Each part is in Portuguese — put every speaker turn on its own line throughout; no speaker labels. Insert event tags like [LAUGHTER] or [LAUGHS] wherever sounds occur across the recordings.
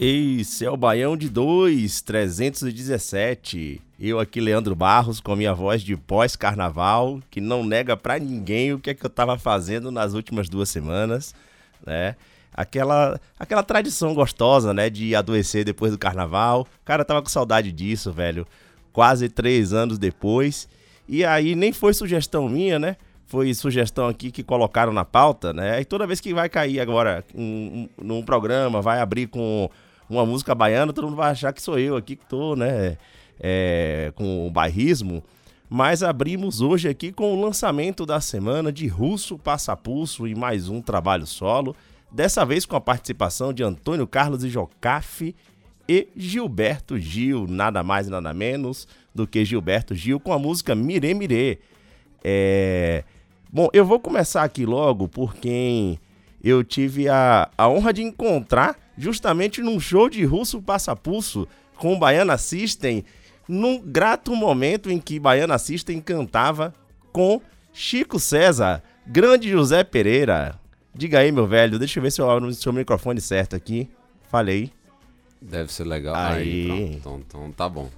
Esse é o Baião de 2, 317. Eu aqui, Leandro Barros, com a minha voz de pós-carnaval, que não nega pra ninguém o que é que eu tava fazendo nas últimas duas semanas, né? Aquela, aquela tradição gostosa, né, de adoecer depois do carnaval. Cara, tava com saudade disso, velho. Quase três anos depois. E aí nem foi sugestão minha, né? Foi sugestão aqui que colocaram na pauta, né? E toda vez que vai cair agora um, um, num programa, vai abrir com uma música baiana, todo mundo vai achar que sou eu aqui que tô, né? É, com o bairrismo. Mas abrimos hoje aqui com o lançamento da semana de Russo Passapulso e mais um trabalho solo. Dessa vez com a participação de Antônio Carlos e Jocafe e Gilberto Gil, nada mais e nada menos do que Gilberto Gil com a música Mire Mire. É... Bom, eu vou começar aqui logo por quem eu tive a, a honra de encontrar justamente num show de Russo Passapulso com o Baiana System, num grato momento em que Baiana System cantava com Chico César, grande José Pereira. Diga aí, meu velho, deixa eu ver se eu abro o seu microfone certo aqui. Falei.
Deve ser legal.
Aí.
pronto. Então, então tá bom.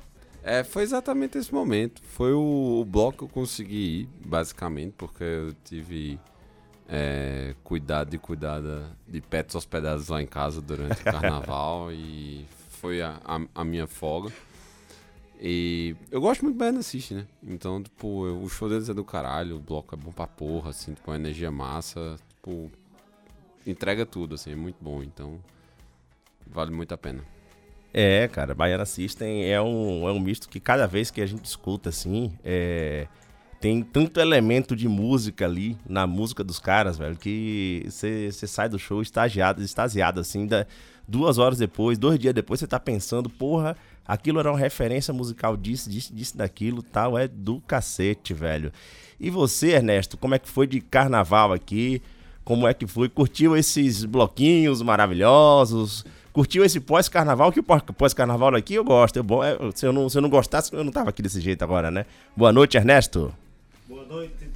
É, foi exatamente esse momento. Foi o, o bloco que eu consegui ir, basicamente, porque eu tive é, cuidado de cuidada de pets hospedados lá em casa durante o [LAUGHS] carnaval e foi a, a, a minha folga. E eu gosto muito do Baiana Assist, né? Então, tipo, eu- o show deles é do caralho, o bloco é bom pra porra, assim, tipo, a energia massa, tipo, entrega tudo, assim, é muito bom, então vale muito a pena.
É, cara, Baiana System é um, é um misto que cada vez que a gente escuta, assim, é, tem tanto elemento de música ali na música dos caras, velho, que você sai do show estagiado, extasiado, assim, da, duas horas depois, dois dias depois, você tá pensando, porra, aquilo era uma referência musical disso, disso, disso, daquilo, tal, é do cacete, velho. E você, Ernesto, como é que foi de carnaval aqui? Como é que foi? Curtiu esses bloquinhos maravilhosos? Curtiu esse pós-carnaval? Que pós-carnaval aqui eu gosto. Eu, bom, é, se, eu não, se eu não gostasse, eu não tava aqui desse jeito agora, né? Boa noite, Ernesto.
Boa noite.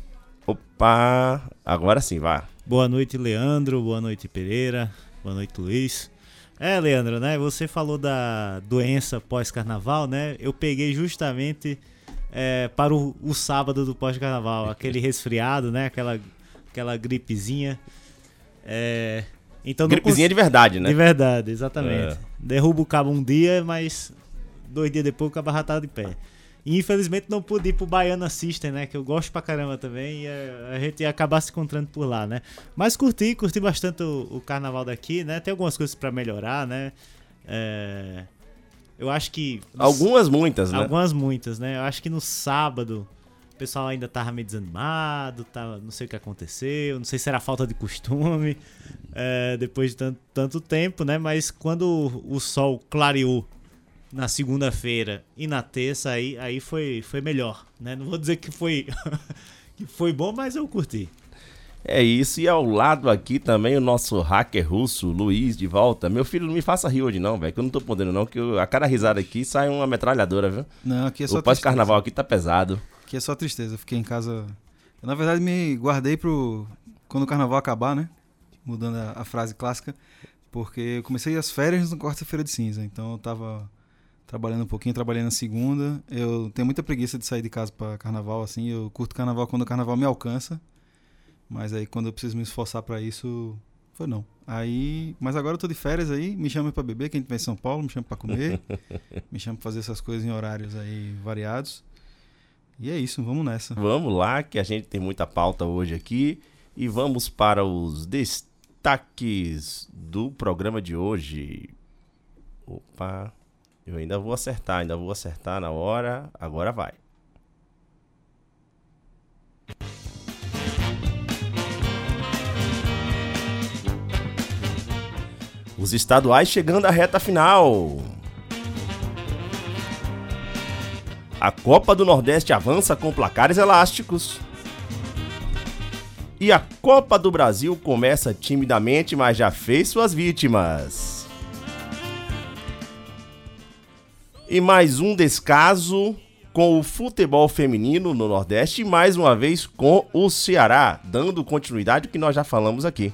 Opa, agora sim, vá.
Boa noite, Leandro. Boa noite, Pereira. Boa noite, Luiz. É, Leandro, né? Você falou da doença pós-carnaval, né? Eu peguei justamente é, para o, o sábado do pós-carnaval, [LAUGHS] aquele resfriado, né? Aquela, aquela gripezinha. É, então
Gripezinha de
cons-
verdade, né?
De verdade, exatamente.
É.
Derruba o cabo um dia, mas dois dias depois o cabo já tá de pé. E infelizmente não pude ir pro Baiana System, né? Que eu gosto pra caramba também. E eh, a gente ia acabar se encontrando por lá, né? Mas curti, curti bastante o, o carnaval daqui, né? Tem algumas coisas pra melhorar, né? É, Eu acho que.
Algumas, muitas, né?
Algumas muitas, né? Eu acho que no sábado o pessoal ainda tava meio desanimado, tava, não sei o que aconteceu, não sei se era falta de costume, é, depois de tanto, tanto tempo, né? Mas quando o sol clareou na segunda-feira e na terça, aí, aí foi, foi melhor, né? Não vou dizer que foi, [LAUGHS] que foi bom, mas eu curti.
É isso, e ao lado aqui também o nosso hacker russo, Luiz, de volta. Meu filho, não me faça rir hoje não, velho, que eu não tô podendo não, que eu- a cada risada aqui sai uma metralhadora, viu?
Não, aqui é só
o pós-carnaval aqui tá pesado.
Aqui é só tristeza. Eu fiquei em casa. Eu, na verdade, me guardei pro. Quando o carnaval acabar, né? Mudando a, a frase clássica. Porque eu comecei as férias na quarta-feira de cinza. Então eu tava trabalhando um pouquinho, trabalhei na segunda. Eu tenho muita preguiça de sair de casa pra carnaval, assim. Eu curto carnaval quando o carnaval me alcança. Mas aí quando eu preciso me esforçar pra isso, Foi não. Aí, mas agora eu tô de férias aí, me chama pra beber, quem tiver em São Paulo, me chama pra comer, [LAUGHS] me chama pra fazer essas coisas em horários aí variados. E é isso, vamos nessa.
Vamos lá, que a gente tem muita pauta hoje aqui. E vamos para os destaques do programa de hoje. Opa, eu ainda vou acertar, ainda vou acertar na hora. Agora vai. Os estaduais chegando à reta final. A Copa do Nordeste avança com placares elásticos. E a Copa do Brasil começa timidamente, mas já fez suas vítimas. E mais um descaso com o futebol feminino no Nordeste e mais uma vez com o Ceará, dando continuidade ao que nós já falamos aqui.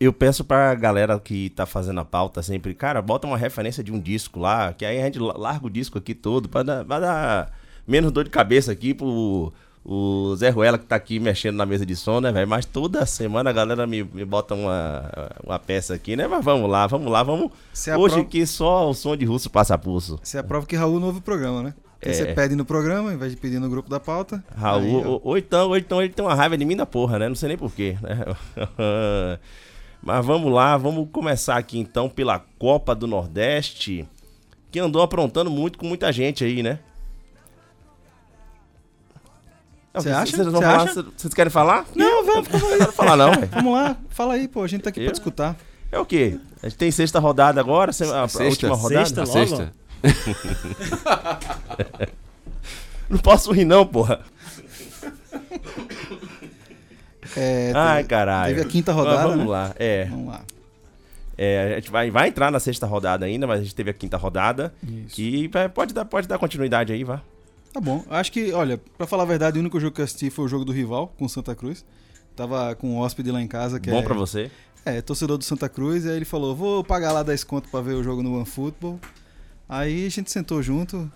Eu peço pra galera que tá fazendo a pauta sempre, cara, bota uma referência de um disco lá, que aí a gente larga o disco aqui todo pra dar, pra dar menos dor de cabeça aqui pro o Zé Ruela que tá aqui mexendo na mesa de som, né, velho? Mas toda semana a galera me, me bota uma, uma peça aqui, né? Mas vamos lá, vamos lá, vamos.
Você
Hoje
aprova-
aqui só o som de russo passa pulso.
Você aprova que Raul não ouve o programa, né? Porque
É.
você pede no programa, em vez de pedir no grupo da pauta.
Raul,
aí,
ou, ou então, ou então ele tem uma raiva de mim da porra, né? Não sei nem porquê, né? [LAUGHS] Mas vamos lá, vamos começar aqui então pela Copa do Nordeste, que andou aprontando muito com muita gente aí, né?
Você acha?
Vocês, vão
Você
falar-
acha?
vocês querem falar?
Não, vamos,
Eu não quero falar não, velho.
vamos lá. Fala aí, pô. A gente tá aqui
Eu?
pra escutar.
É o quê? A gente tem sexta rodada agora, a, a
Sexta?
última rodada?
Sexta? Logo?
sexta? [LAUGHS]
Não posso rir não, porra.
É,
Ai,
teve-
caralho.
Teve a quinta
Mas
rodada,
vamos
né?
lá, é.
Vamos lá.
É, a gente vai, vai entrar na sexta rodada ainda, mas a gente teve a quinta rodada.
Isso.
Que vai- pode dar, pode dar continuidade aí, vá.
Tá bom. Acho que, olha, pra falar a verdade, o único jogo que eu assisti foi o jogo do rival com o Santa Cruz. Tava com um hóspede lá em casa que
Bom
é,
pra você.
é torcedor do Santa Cruz. E aí ele falou: Vou pagar lá 10 conto pra ver o jogo no OneFootball. Aí a gente sentou junto.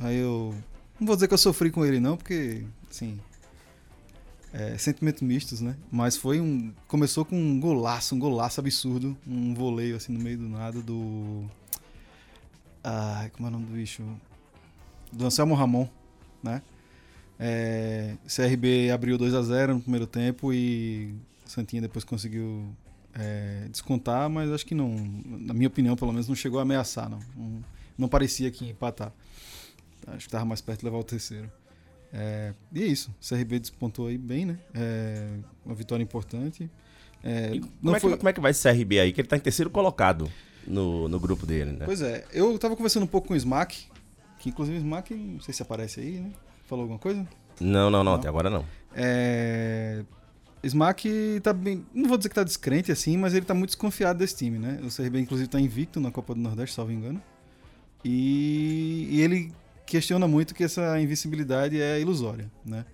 Aí eu. Não vou dizer que eu sofri com ele, não, porque, assim. É, sentimentos mistos, né? Mas foi um. Começou com um golaço, um golaço absurdo. Um voleio assim no meio do nada do. Ai, como é o nome do bicho? Do Anselmo Ramon, né? É, CRB abriu 2 a 0 no primeiro tempo e Santinha depois conseguiu é, descontar, mas acho que não, na minha opinião, pelo menos, não chegou a ameaçar, não. Não, não parecia que ia empatar. Acho que estava mais perto de levar o terceiro. É, e é isso, o CRB despontou aí bem, né? É, uma vitória importante. É,
como, é que,
foi-
como é que vai esse CRB aí? Que ele tá em terceiro colocado no, no grupo dele, né?
Pois é, eu tava conversando um pouco com o Smack, que inclusive o Smack, não sei se aparece aí, né? Falou alguma coisa?
Não, não, não,
Não.
até agora não.
É... Smack tá bem. Não vou dizer que tá descrente assim, mas ele tá muito desconfiado desse time, né? O CRB, inclusive, tá invicto na Copa do Nordeste, salvo engano. E, e ele questiona muito que essa invencibilidade é ilusória, né?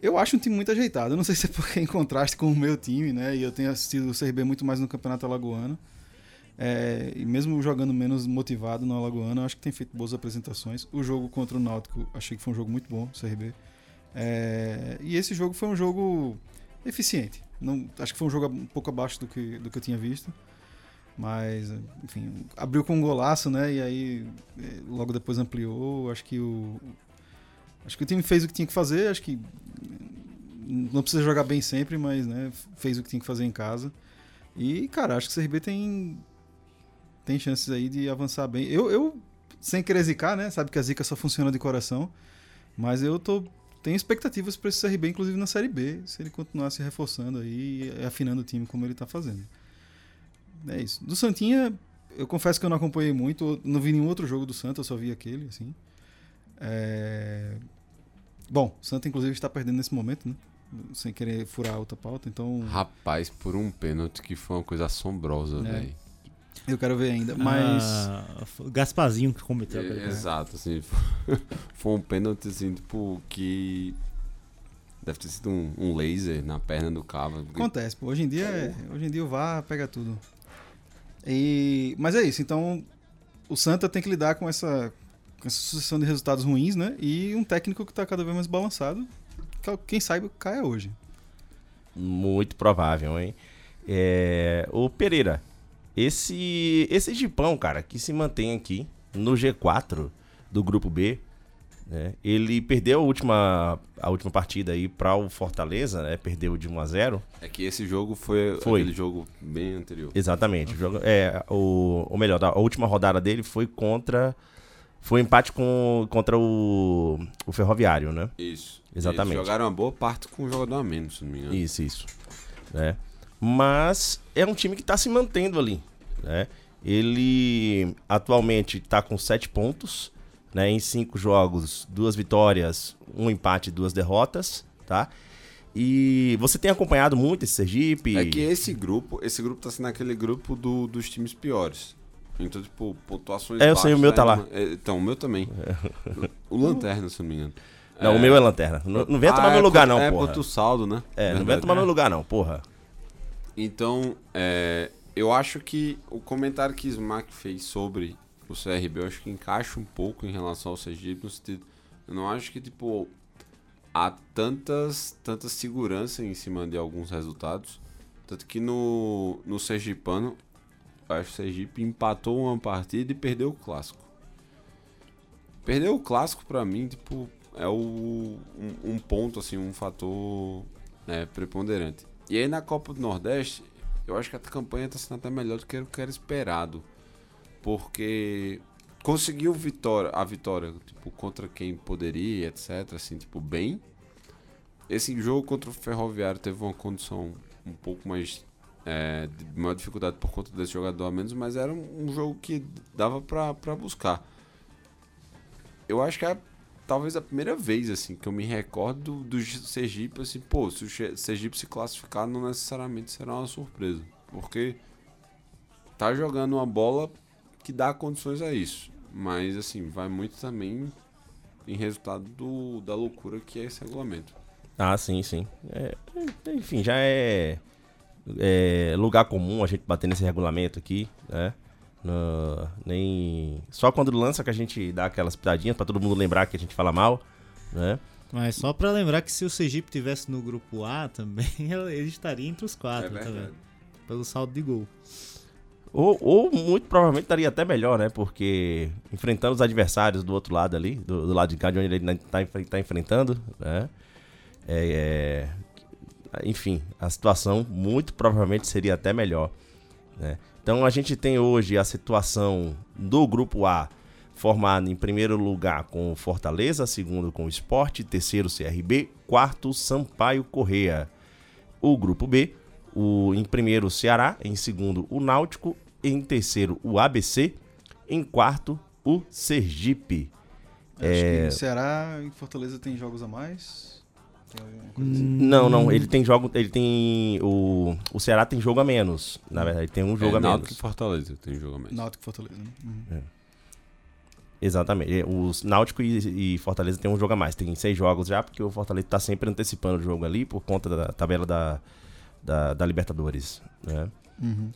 Eu acho um time muito ajeitado. Eu não sei se é porque é em contraste com o meu time, né? E eu tenho assistido o CRB muito mais no Campeonato Alagoano. É, e mesmo jogando menos motivado no Alagoano, eu acho que tem feito boas apresentações. O jogo contra o Náutico, achei que foi um jogo muito bom, o CRB. É, e esse jogo foi um jogo eficiente. Não, acho que foi um jogo um pouco abaixo do que, do que eu tinha visto. Mas, enfim, abriu com um golaço, né? E aí eh, logo depois ampliou. Acho que o. Acho que o time fez o que tinha que fazer. Acho que não precisa jogar bem sempre, mas né, fez o que tinha que fazer em casa. E, cara, acho que o CRB tem, tem chances aí de avançar bem. Eu, eu, sem querer zicar, né? Sabe que a zica só funciona de coração. Mas eu tô, tenho expectativas para esse CRB, inclusive na Série B, se ele continuar se reforçando aí e afinando o time como ele tá fazendo. É isso. Do Santinha, eu confesso que eu não acompanhei muito, não vi nenhum outro jogo do Santa, eu só vi aquele, assim. É... Bom, o Santa inclusive está perdendo nesse momento, né? Sem querer furar a outra pauta, então.
Rapaz, por um pênalti que foi uma coisa assombrosa,
É.
velho.
Eu quero ver ainda, mas.
Ah, foi o Gasparzinho que cometeu. aquele
É,
pênalti.
exato, assim. Foi [LAUGHS] um pênalti, assim, tipo, que. Deve ter sido um, um laser na perna do cabo.
Acontece, pô. Hoje em dia, é- hoje em dia o VAR pega tudo. E, mas é isso, então o Santa tem que lidar com essa, com essa sucessão de resultados ruins, né? E um técnico que tá cada vez mais balançado. que, Quem sabe caia hoje.
Muito provável, hein? É, o Pereira, esse esse Gipão, cara, que se mantém aqui no G4 do grupo B, né? Ele perdeu a última a última partida aí para o Fortaleza, né? Perdeu de 1 a 0.
É que esse jogo foi,
Foi.
aquele jogo bem anterior.
Exatamente. O jogo, é, o, ou melhor, a última rodada dele foi contra foi um empate com, contra o, o Ferroviário, né?
Isso.
Exatamente.
Eles jogaram uma boa parte com um jogador a menos, se não me engano.
Isso, isso. Né? Mas é um time que está se mantendo ali. Né? Ele atualmente está com sete pontos. Né? Em cinco jogos, duas vitórias, um empate e duas derrotas. Tá? E você tem acompanhado muito esse Sergipe?
É que esse grupo, esse grupo tá sendo aquele grupo do- dos times piores. Então, tipo, pontuações
É, eu sei, o
baixas,
meu tá lá.
É, Então, o meu também. O Lanterna, se não me engano.
Não, o meu é lanterna. Não, não vem tomar
Ah,
meu
é
lugar,
contra-
não,
É,
porra.
contra o saldo, né?
É, não vem
Verdade.
tomar meu lugar, não, porra.
Então, é, eu acho que o comentário que Smack fez sobre o CRB, eu acho que encaixa um pouco em relação ao Sergipe, no sentido, eu não acho que, tipo, há tantas, tanta segurança em cima de alguns resultados, tanto que no, no Sergipano, eu acho que o Sergipe empatou uma partida e perdeu o Clássico. Perdeu o Clássico, pra mim, tipo, é o, um, um ponto, assim, um fator é, preponderante. E aí na Copa do Nordeste, eu acho que a campanha tá sendo até melhor do que o que era esperado. Porque conseguiu vitória, a vitória, tipo, contra quem poderia, etc, assim, tipo, bem. Esse jogo contra o Ferroviário teve uma condição um pouco mais é, maior dificuldade por conta desse jogador a menos, mas era um, um jogo que dava pra buscar. Eu acho que é talvez a primeira vez assim que eu me recordo do, do Sergipe assim, pô, se o Sergipe se classificar não necessariamente será uma surpresa, porque tá jogando uma bola que dá condições a isso, mas assim, vai muito também em resultado do, da loucura que é esse regulamento.
Ah, sim, sim. É, é, enfim, já é, é lugar comum a gente bater nesse regulamento aqui, né? No- nem só quando lança que a gente dá aquelas pitadinhas pra todo mundo lembrar que a gente fala mal, né?
Mas só pra lembrar que se o Sergipe tivesse no grupo A também, [LAUGHS] ele estaria entre os quatro, tá vendo? Pelo saldo de gol.
Ou, ou muito provavelmente estaria até melhor, né? Porque enfrentando os adversários do outro lado ali, do, do lado de cá, de onde ele tá, enfre- tá enfrentando, né? É, é, enfim, a situação muito provavelmente seria até melhor. né? Então a gente tem hoje a situação do grupo A formado em primeiro lugar com Fortaleza, segundo com o Sport, terceiro CRB, quarto Sampaio Correia. O grupo B, o, em primeiro Ceará, em segundo o Náutico, em terceiro o ABC, em quarto o Sergipe.
Acho que Ceará e Fortaleza tem jogos a mais. Tem alguma coisa assim?
Não, não, ele tem jogo, ele tem o o Ceará tem jogo a menos, na verdade, tem um jogo
é,
a
Náutico e
menos.
Fortaleza tem jogo a menos.
Náutico e Fortaleza. né? Uhum.
Exatamente. É, Os Náutico e, e Fortaleza tem um jogo a mais. Tem seis jogos já, porque o Fortaleza tá sempre antecipando o jogo ali por conta da tabela da, da, da Libertadores. Né?
Uhum.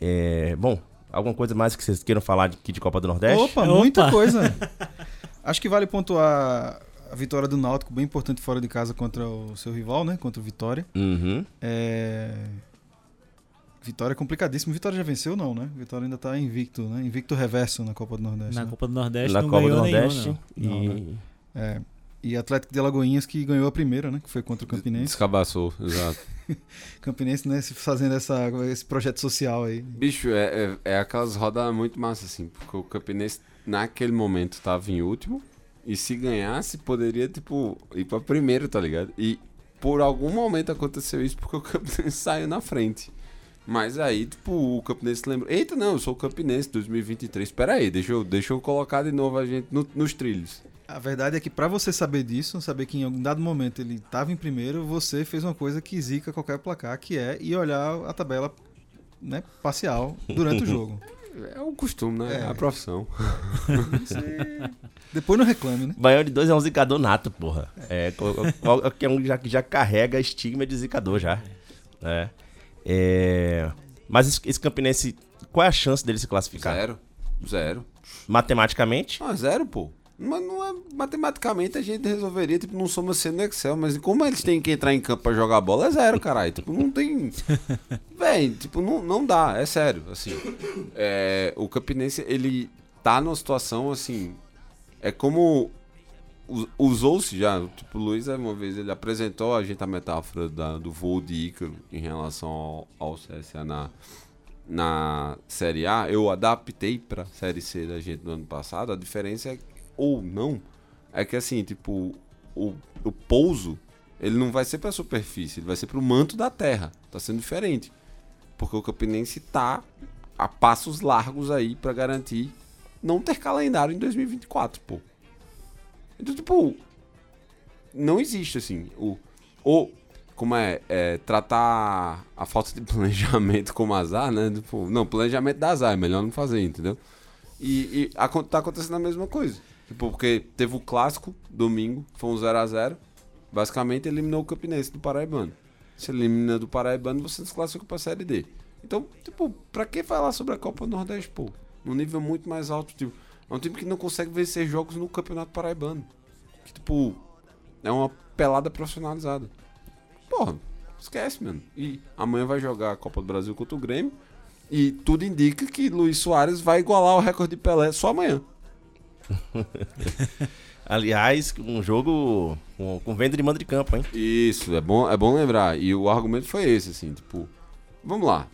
É, bom, alguma coisa mais que vocês queiram falar de, aqui de Copa do Nordeste?
Opa,
Opa.
muita coisa. [LAUGHS] Acho que vale pontuar a vitória do Náutico, bem importante fora de casa contra o seu rival, né? Contra o Vitória.
Uhum.
É... Vitória é complicadíssimo. Vitória já venceu, não, né? Vitória ainda tá invicto, né? Invicto reverso na Copa do Nordeste.
Na
né?
Copa do Nordeste
Na
não
Copa do
ganhou
Nordeste.
nenhum, não.
e...
Não, né?
É. E Atlético de Alagoinhas que ganhou a primeira, né? Que foi contra o Campinense.
Descabaçou, exato. [LAUGHS]
Campinense, né? se Fazendo essa, esse projeto social aí.
Bicho, é, é, é aquelas rodadas muito massa, assim, porque o Campinense naquele momento tava em último, e se ganhasse, poderia, tipo, ir pra primeiro, tá ligado? E por algum momento aconteceu isso porque o Campinense [LAUGHS] saiu na frente. Mas aí, tipo, o Campinense lembra, eita, não, eu sou o Campinense 2023, pera aí, deixa eu, deixa eu colocar de novo a gente no- nos trilhos.
A verdade é que pra você saber disso, saber que em algum dado momento ele tava em primeiro, você fez uma coisa que zica qualquer placar, que é ir olhar a tabela né, parcial durante o [LAUGHS] jogo.
É um costume, né? É, a profissão. [LAUGHS]
Depois não reclame, né?
Baião de dois é um zicador nato, porra. É, qualquer um já, já carrega estigma de zicador já. É. é... Mas esse, esse Campinense, qual é a chance dele se classificar?
Zero. Zero.
Matematicamente?
Ah, zero, pô. Mas não é, matematicamente a gente resolveria, tipo, não somos sendo Excel, mas como eles têm que entrar em campo pra jogar bola, é zero, caralho. Tipo, não tem. [LAUGHS] Véi, tipo, não, não dá, é sério. Assim, é, o Campinense, ele tá numa situação, assim. É como. Usou-se já, tipo, o Luiz, uma vez, ele apresentou a gente a metáfora da, do voo de Ícaro em relação ao, ao CSA na, na Série A. Eu adaptei pra Série C da gente no ano passado. A diferença é ou não, é que assim, tipo, o, o pouso, ele não vai ser pra superfície, ele vai ser pro manto da terra. Tá sendo diferente. Porque o Campinense tá a passos largos aí para garantir não ter calendário em 2024, pô. Então, tipo, não existe assim. O, o como é, é, tratar a falta de [LAUGHS] planejamento como azar, né? Tipo, não, planejamento da azar, é melhor não fazer, entendeu? E, e a, tá acontecendo a mesma coisa. Tipo, porque teve o clássico domingo, foi um 0x0. Basicamente eliminou o Campinense do Paraibano. Se elimina do Paraibano, você se classifica pra Série D. Então, tipo, pra que falar sobre a Copa Nordeste, pô? Num nível muito mais alto, tipo. É um time que não consegue vencer jogos no Campeonato Paraibano. Que, tipo, é uma pelada profissionalizada. Porra, esquece, mano. E amanhã vai jogar a Copa do Brasil contra o Grêmio. E tudo indica que Luiz Soares vai igualar o recorde de Pelé só amanhã. [LAUGHS]
Aliás, um jogo com, com venda de mando de campo, hein?
Isso, é bom, é bom lembrar. E o argumento foi esse, assim, tipo, vamos lá.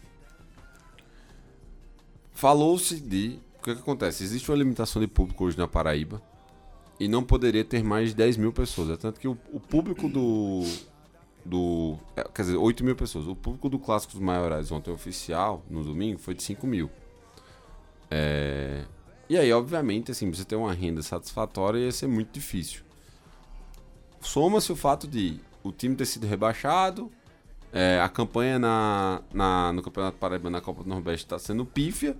Falou-se de. O que, é que acontece? Existe uma limitação de público hoje na Paraíba e não poderia ter mais de 10 mil pessoas. É tanto que o, o público do. do é, quer dizer, 8 mil pessoas. O público do Clássico dos Maiorais ontem oficial, no domingo, foi de 5 mil. É, e aí, obviamente, assim, você ter uma renda satisfatória ia ser muito difícil. Soma-se o fato de o time ter sido rebaixado, é, a campanha na, na, no Campeonato Paraíba na Copa do Nordeste está sendo pífia,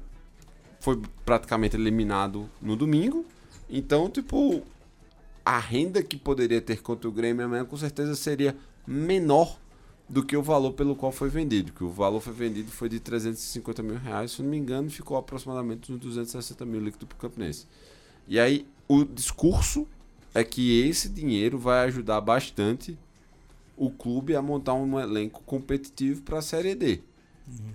foi praticamente eliminado no domingo. Então, tipo, a renda que poderia ter contra o Grêmio amanhã com certeza seria menor do que o valor pelo qual foi vendido. Que o valor foi vendido foi de 350 mil reais, se não me engano, ficou aproximadamente uns 260 mil líquido para o Campinense. E aí o discurso é que esse dinheiro vai ajudar bastante o clube a montar um elenco competitivo para a Série D. Uhum.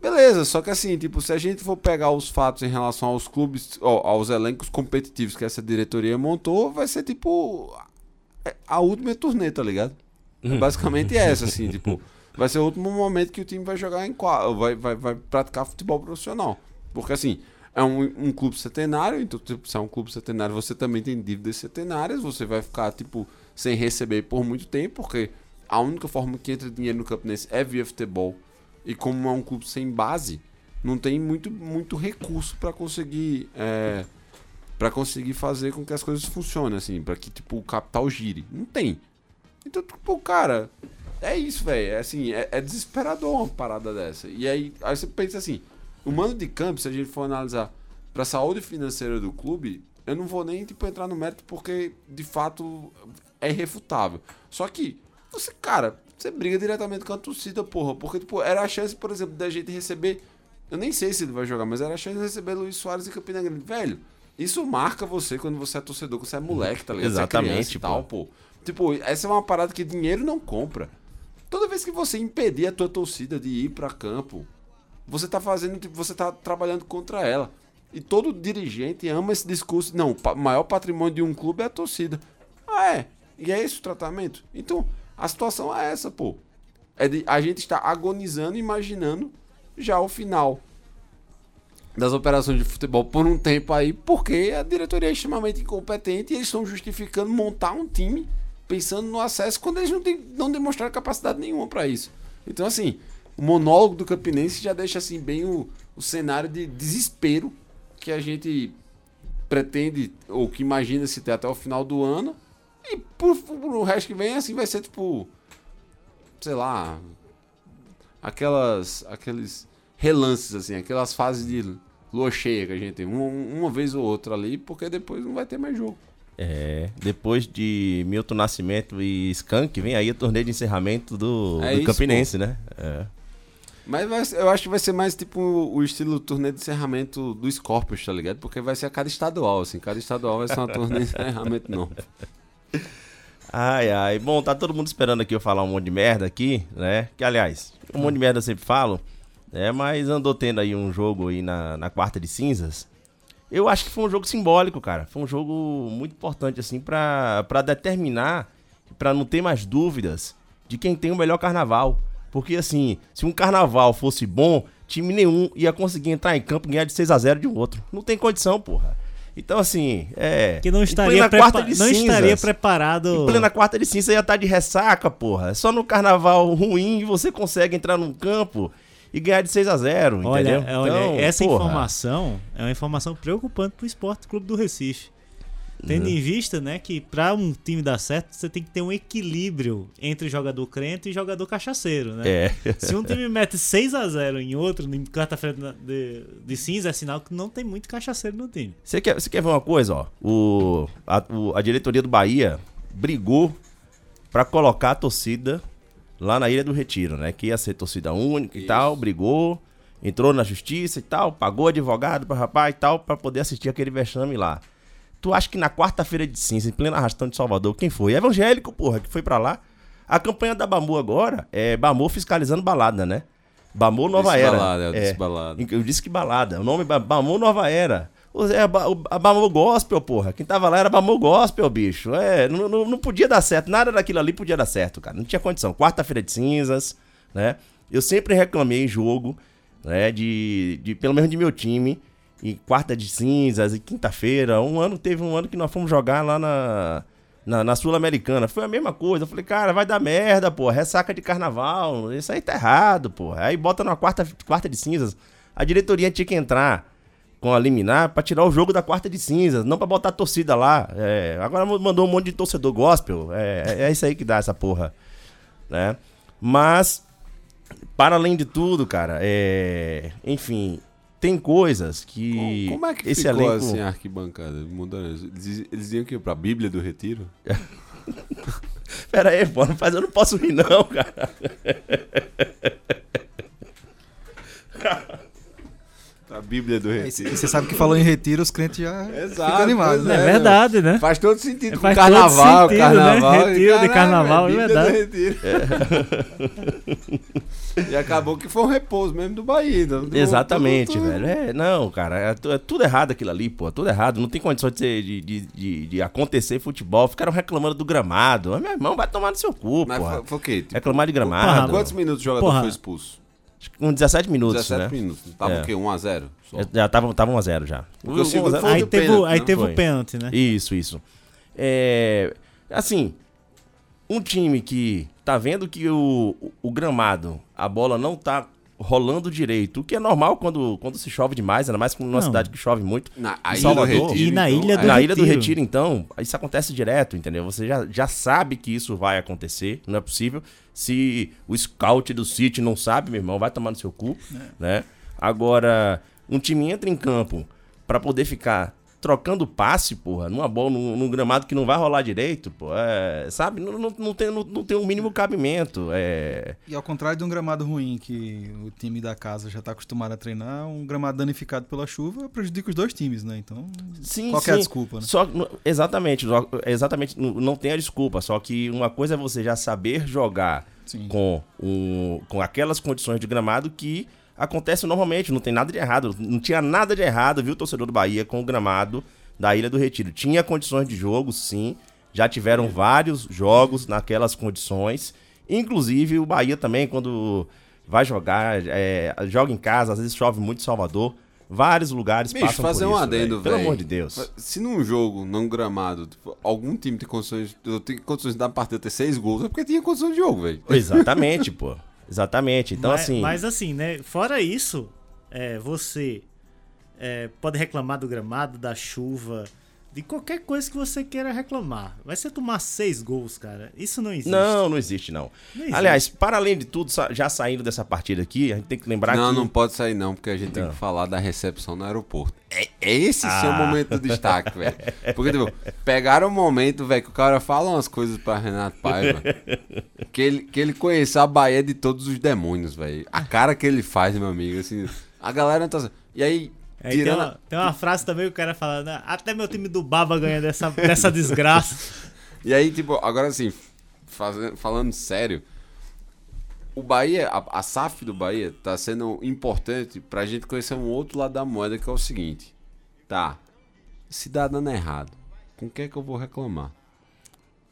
Beleza, só que assim, tipo, se a gente for pegar os fatos em relação aos clubes, ó, aos elencos competitivos que essa diretoria montou, vai ser tipo a última turnê, tá ligado? É basicamente [LAUGHS] essa, assim, tipo, vai ser o último momento que o time vai jogar em quadro, vai, vai, vai praticar futebol profissional. Porque assim, é um, um clube centenário, então, tipo, se é um clube centenário, você também tem dívidas centenárias, você vai ficar, tipo, sem receber por muito tempo, porque a única forma que entra dinheiro no Campinense é via futebol. E como é um clube sem base, não tem muito, muito recurso para conseguir é, para conseguir fazer com que as coisas funcionem assim, para que tipo o capital gire. Não tem. Então, tipo, cara, é isso, velho. É assim, é, é, desesperador uma parada dessa. E aí, aí você pensa assim, o mando de campo, se a gente for analisar pra saúde financeira do clube, eu não vou nem, tipo, entrar no mérito porque, de fato, é irrefutável. Só que, você, cara, você briga diretamente com a torcida, porra. Porque, tipo, era a chance, por exemplo, da gente receber... Eu nem sei se ele vai jogar, mas era a chance de receber Luiz Soares e Campina Grande. Velho, isso marca você quando você é torcedor, quando você é moleque, tá ligado?
Exatamente,
você é e tal, pô. Tipo, essa é uma parada que dinheiro não compra. Toda vez que você impedir a tua torcida de ir para campo, você tá fazendo, tipo, você tá trabalhando contra ela. E todo dirigente ama esse discurso. Não, o maior patrimônio de um clube é a torcida. Ah, é. E é esse o tratamento? Então, a situação é essa, pô. É de, a gente está agonizando, imaginando já o final das operações de futebol por um tempo aí, porque a diretoria é extremamente incompetente e eles estão justificando montar um time pensando no acesso quando eles não, tem, não demonstraram capacidade nenhuma para isso. Então, assim, o monólogo do Campinense já deixa assim bem o, o cenário de desespero que a gente pretende ou que imagina se ter até o final do ano. E por, o resto que vem, assim, vai ser tipo. Sei lá. Aquelas. Aqueles relances, assim, aquelas fases de lua cheia que a gente tem, uma vez ou outra ali, porque depois não vai ter mais jogo.
É, depois de Milton Nascimento e Skank, vem aí o torneio de encerramento do,
É
do
isso,
Campinense, né? É.
Mas vai eu acho que vai ser mais tipo o estilo turnê de encerramento do Scorpions, tá ligado? Porque vai ser a cada estadual, assim. Cada estadual vai ser uma turnê de encerramento, não.
Ai, ai. Bom, tá todo mundo esperando aqui eu falar um monte de merda aqui, né? Que, aliás, um monte de merda eu sempre falo, né? Mas andou tendo aí um jogo aí na, na quarta de cinzas. Eu acho que foi um jogo simbólico, cara. Foi um jogo muito importante, assim, pra determinar, pra não ter mais dúvidas de quem tem o melhor carnaval. Porque, assim, se um carnaval fosse bom, time nenhum ia conseguir entrar em campo e ganhar de 6 a 0 de um outro. Não tem condição, porra. Então, assim, é.
Que não estaria, prepa-
quarta de
não estaria preparado.
em plena quarta de cinza ia estar de ressaca, porra. Só no carnaval ruim você consegue entrar num campo e ganhar de 6 a 0
Olha,
entendeu?
olha
Então,
essa
porra,
informação é uma informação preocupante pro Esporte Clube do Recife.
Uhum.
Tendo em vista, né, que pra um time dar certo, você tem que ter um equilíbrio entre jogador crente e jogador cachaceiro, né?
É.
Se um time mete 6 a 0 em outro, em quarta-feira de, de cinza, é sinal que não tem muito cachaceiro no time.
Você quer, você quer ver uma coisa, ó? O, a, o- a diretoria do Bahia brigou pra colocar a torcida lá na Ilha do Retiro, né? Que ia ser torcida única e tal, brigou, entrou na justiça e tal, pagou advogado pra rapaz e tal, pra poder assistir aquele vexame lá. Tu acha que na quarta-feira de cinza, em plena arrastão de Salvador, quem foi? Evangélico, porra, que foi pra lá. A campanha da Bamu agora é Bamu fiscalizando balada, né? Bamu Nova
Disse
Era.
balada, eu
é.
disse balada.
Eu disse que balada. O nome é Ba- Bamu Nova Era. O- a Bamu Gospel, porra. Quem tava lá era Bamu Gospel, bicho. É, não, não, não podia dar certo. Nada daquilo ali podia dar certo, cara. Não tinha condição. Quarta-feira de cinzas, né? Eu sempre reclamei em jogo, né? De, de pelo menos de meu time. E quarta de cinzas e quinta-feira. Um ano, teve um ano que nós fomos jogar lá na, na, na Sul-Americana. Foi a mesma coisa. Eu falei, cara, vai dar merda, pô. Ressaca de carnaval. Isso aí tá errado, pô. Aí bota na quarta, quarta de cinzas. A diretoria tinha que entrar com a liminar pra tirar o jogo da quarta de cinzas, não pra botar a torcida lá. É, agora mandou um monte de torcedor gospel. É, é isso aí que dá essa porra. Né? Mas, para além de tudo, cara, é, enfim, tem coisas que.
Como é que
esse
ficou
elenco.
assim a arquibancada? Eles, eles diziam que ia pra Bíblia do Retiro? [LAUGHS]
Pera aí, pô, faz- eu não posso rir, não, cara. [LAUGHS]
A Bíblia do Retiro.
Você sabe que falou em retiro, os crentes já
Exato,
ficam animados.
É,
né?
verdade, né?
Faz todo sentido com
Faz todo
carnaval,
sentido, né?
carnaval.
Retiro de
Caralho,
carnaval, é
Bíblia
verdade.
do Retiro. [LAUGHS] e acabou que foi um repouso mesmo do Bahia. então,
Exatamente,
tudo- tudo-
velho. É, não, cara, é, é tudo errado aquilo ali, pô. é Tudo errado. Não tem condição de, ser- de, de, de- de acontecer futebol. Ficaram reclamando do gramado. Mas, meu irmão, vai tomar no seu cu,
Mas
porra.
foi, foi o quê? Tipo,
Reclamar de
Porra,
gramado.
quantos minutos o jogador
Porra.
foi expulso?
Com 17 minutos,
17
né?
minutos. Tava
É.
o quê? 1x0? Só.
Já tava, tava 1 a 0 já.
Porque o segundo
1 a 0.
foi
Aí teve, o-
pênalti,
aí
não
teve
foi?
o pênalti, né?
Isso, isso. É, assim, um time que tá vendo que o, o gramado, a bola não tá rolando direito, o que é normal quando, quando se chove demais, ainda mais numa
Não.
cidade que chove muito.
Na
Salvador.
Retiro,
E na
então,
Ilha
é-
do
Na Ilha do
Retiro.
Retiro, então, isso acontece direto, entendeu? Você já, já sabe que isso vai acontecer, não é possível. Se o scout do City não sabe, meu irmão, vai tomar no seu cu, né? Agora, um time entra em campo pra poder ficar trocando passe, porra, numa bola, num, num gramado que não vai rolar direito, pô, é, sabe? Não, não, não tem, não, não tem um mínimo cabimento, é...
E ao contrário de um gramado ruim que o time da casa já está acostumado a treinar, um gramado danificado pela chuva prejudica os dois times, né? Então,
Sim,
qual que é a
sim.
desculpa, né?
Só, exatamente, exatamente, não, não tem a desculpa, só que uma coisa é você já saber jogar
Sim.
com, um, com aquelas condições de gramado que acontece normalmente, não tem nada de errado, não tinha nada de errado, viu, torcedor do Bahia, com o gramado da Ilha do Retiro. Tinha condições de jogo, sim, já tiveram vários jogos naquelas condições, inclusive o Bahia também, quando vai jogar, é, joga em casa, às vezes chove muito em Salvador, vários lugares
Bicho,
passam
fazer
por
um
isso,
adendo,
velho. Pelo amor de Deus.
Se num jogo, num gramado, tipo, algum time tem condições. Eu tenho condições de dar partida ter seis gols, é porque tinha condição de jogo, velho.
Exatamente, pô. [LAUGHS] Exatamente. Então,
mas,
assim.
mas assim, né? Fora isso, é, você é, pode reclamar do gramado, da chuva, de qualquer coisa que você queira reclamar. Vai ser tomar seis gols, cara. Isso não existe.
Não, não existe não.
Não existe.
Aliás, para além de tudo, já saindo dessa partida aqui, a gente tem que lembrar
Não,
que...
não pode sair não, porque a gente tem
Não.
que falar da recepção no aeroporto. É, é esse
Ah.
momento do destaque, velho. Porque, tipo, pegaram o momento, velho, que o cara fala umas coisas pra Renato Paiva, que ele, que ele conheceu a Bahia de todos os demônios, velho. A cara que ele faz, meu amigo, assim, a galera não tá... E aí,
Aí tem, uma, tem uma frase também que o cara fala, né? até meu time do Baba ganha dessa, [LAUGHS] dessa desgraça.
E aí, tipo, agora assim, faze- falando sério, o Bahia, a, a SAF do Bahia tá sendo importante pra gente conhecer um outro lado da moeda, que é o seguinte. Tá, se dá dando errado, com quem é que eu vou reclamar?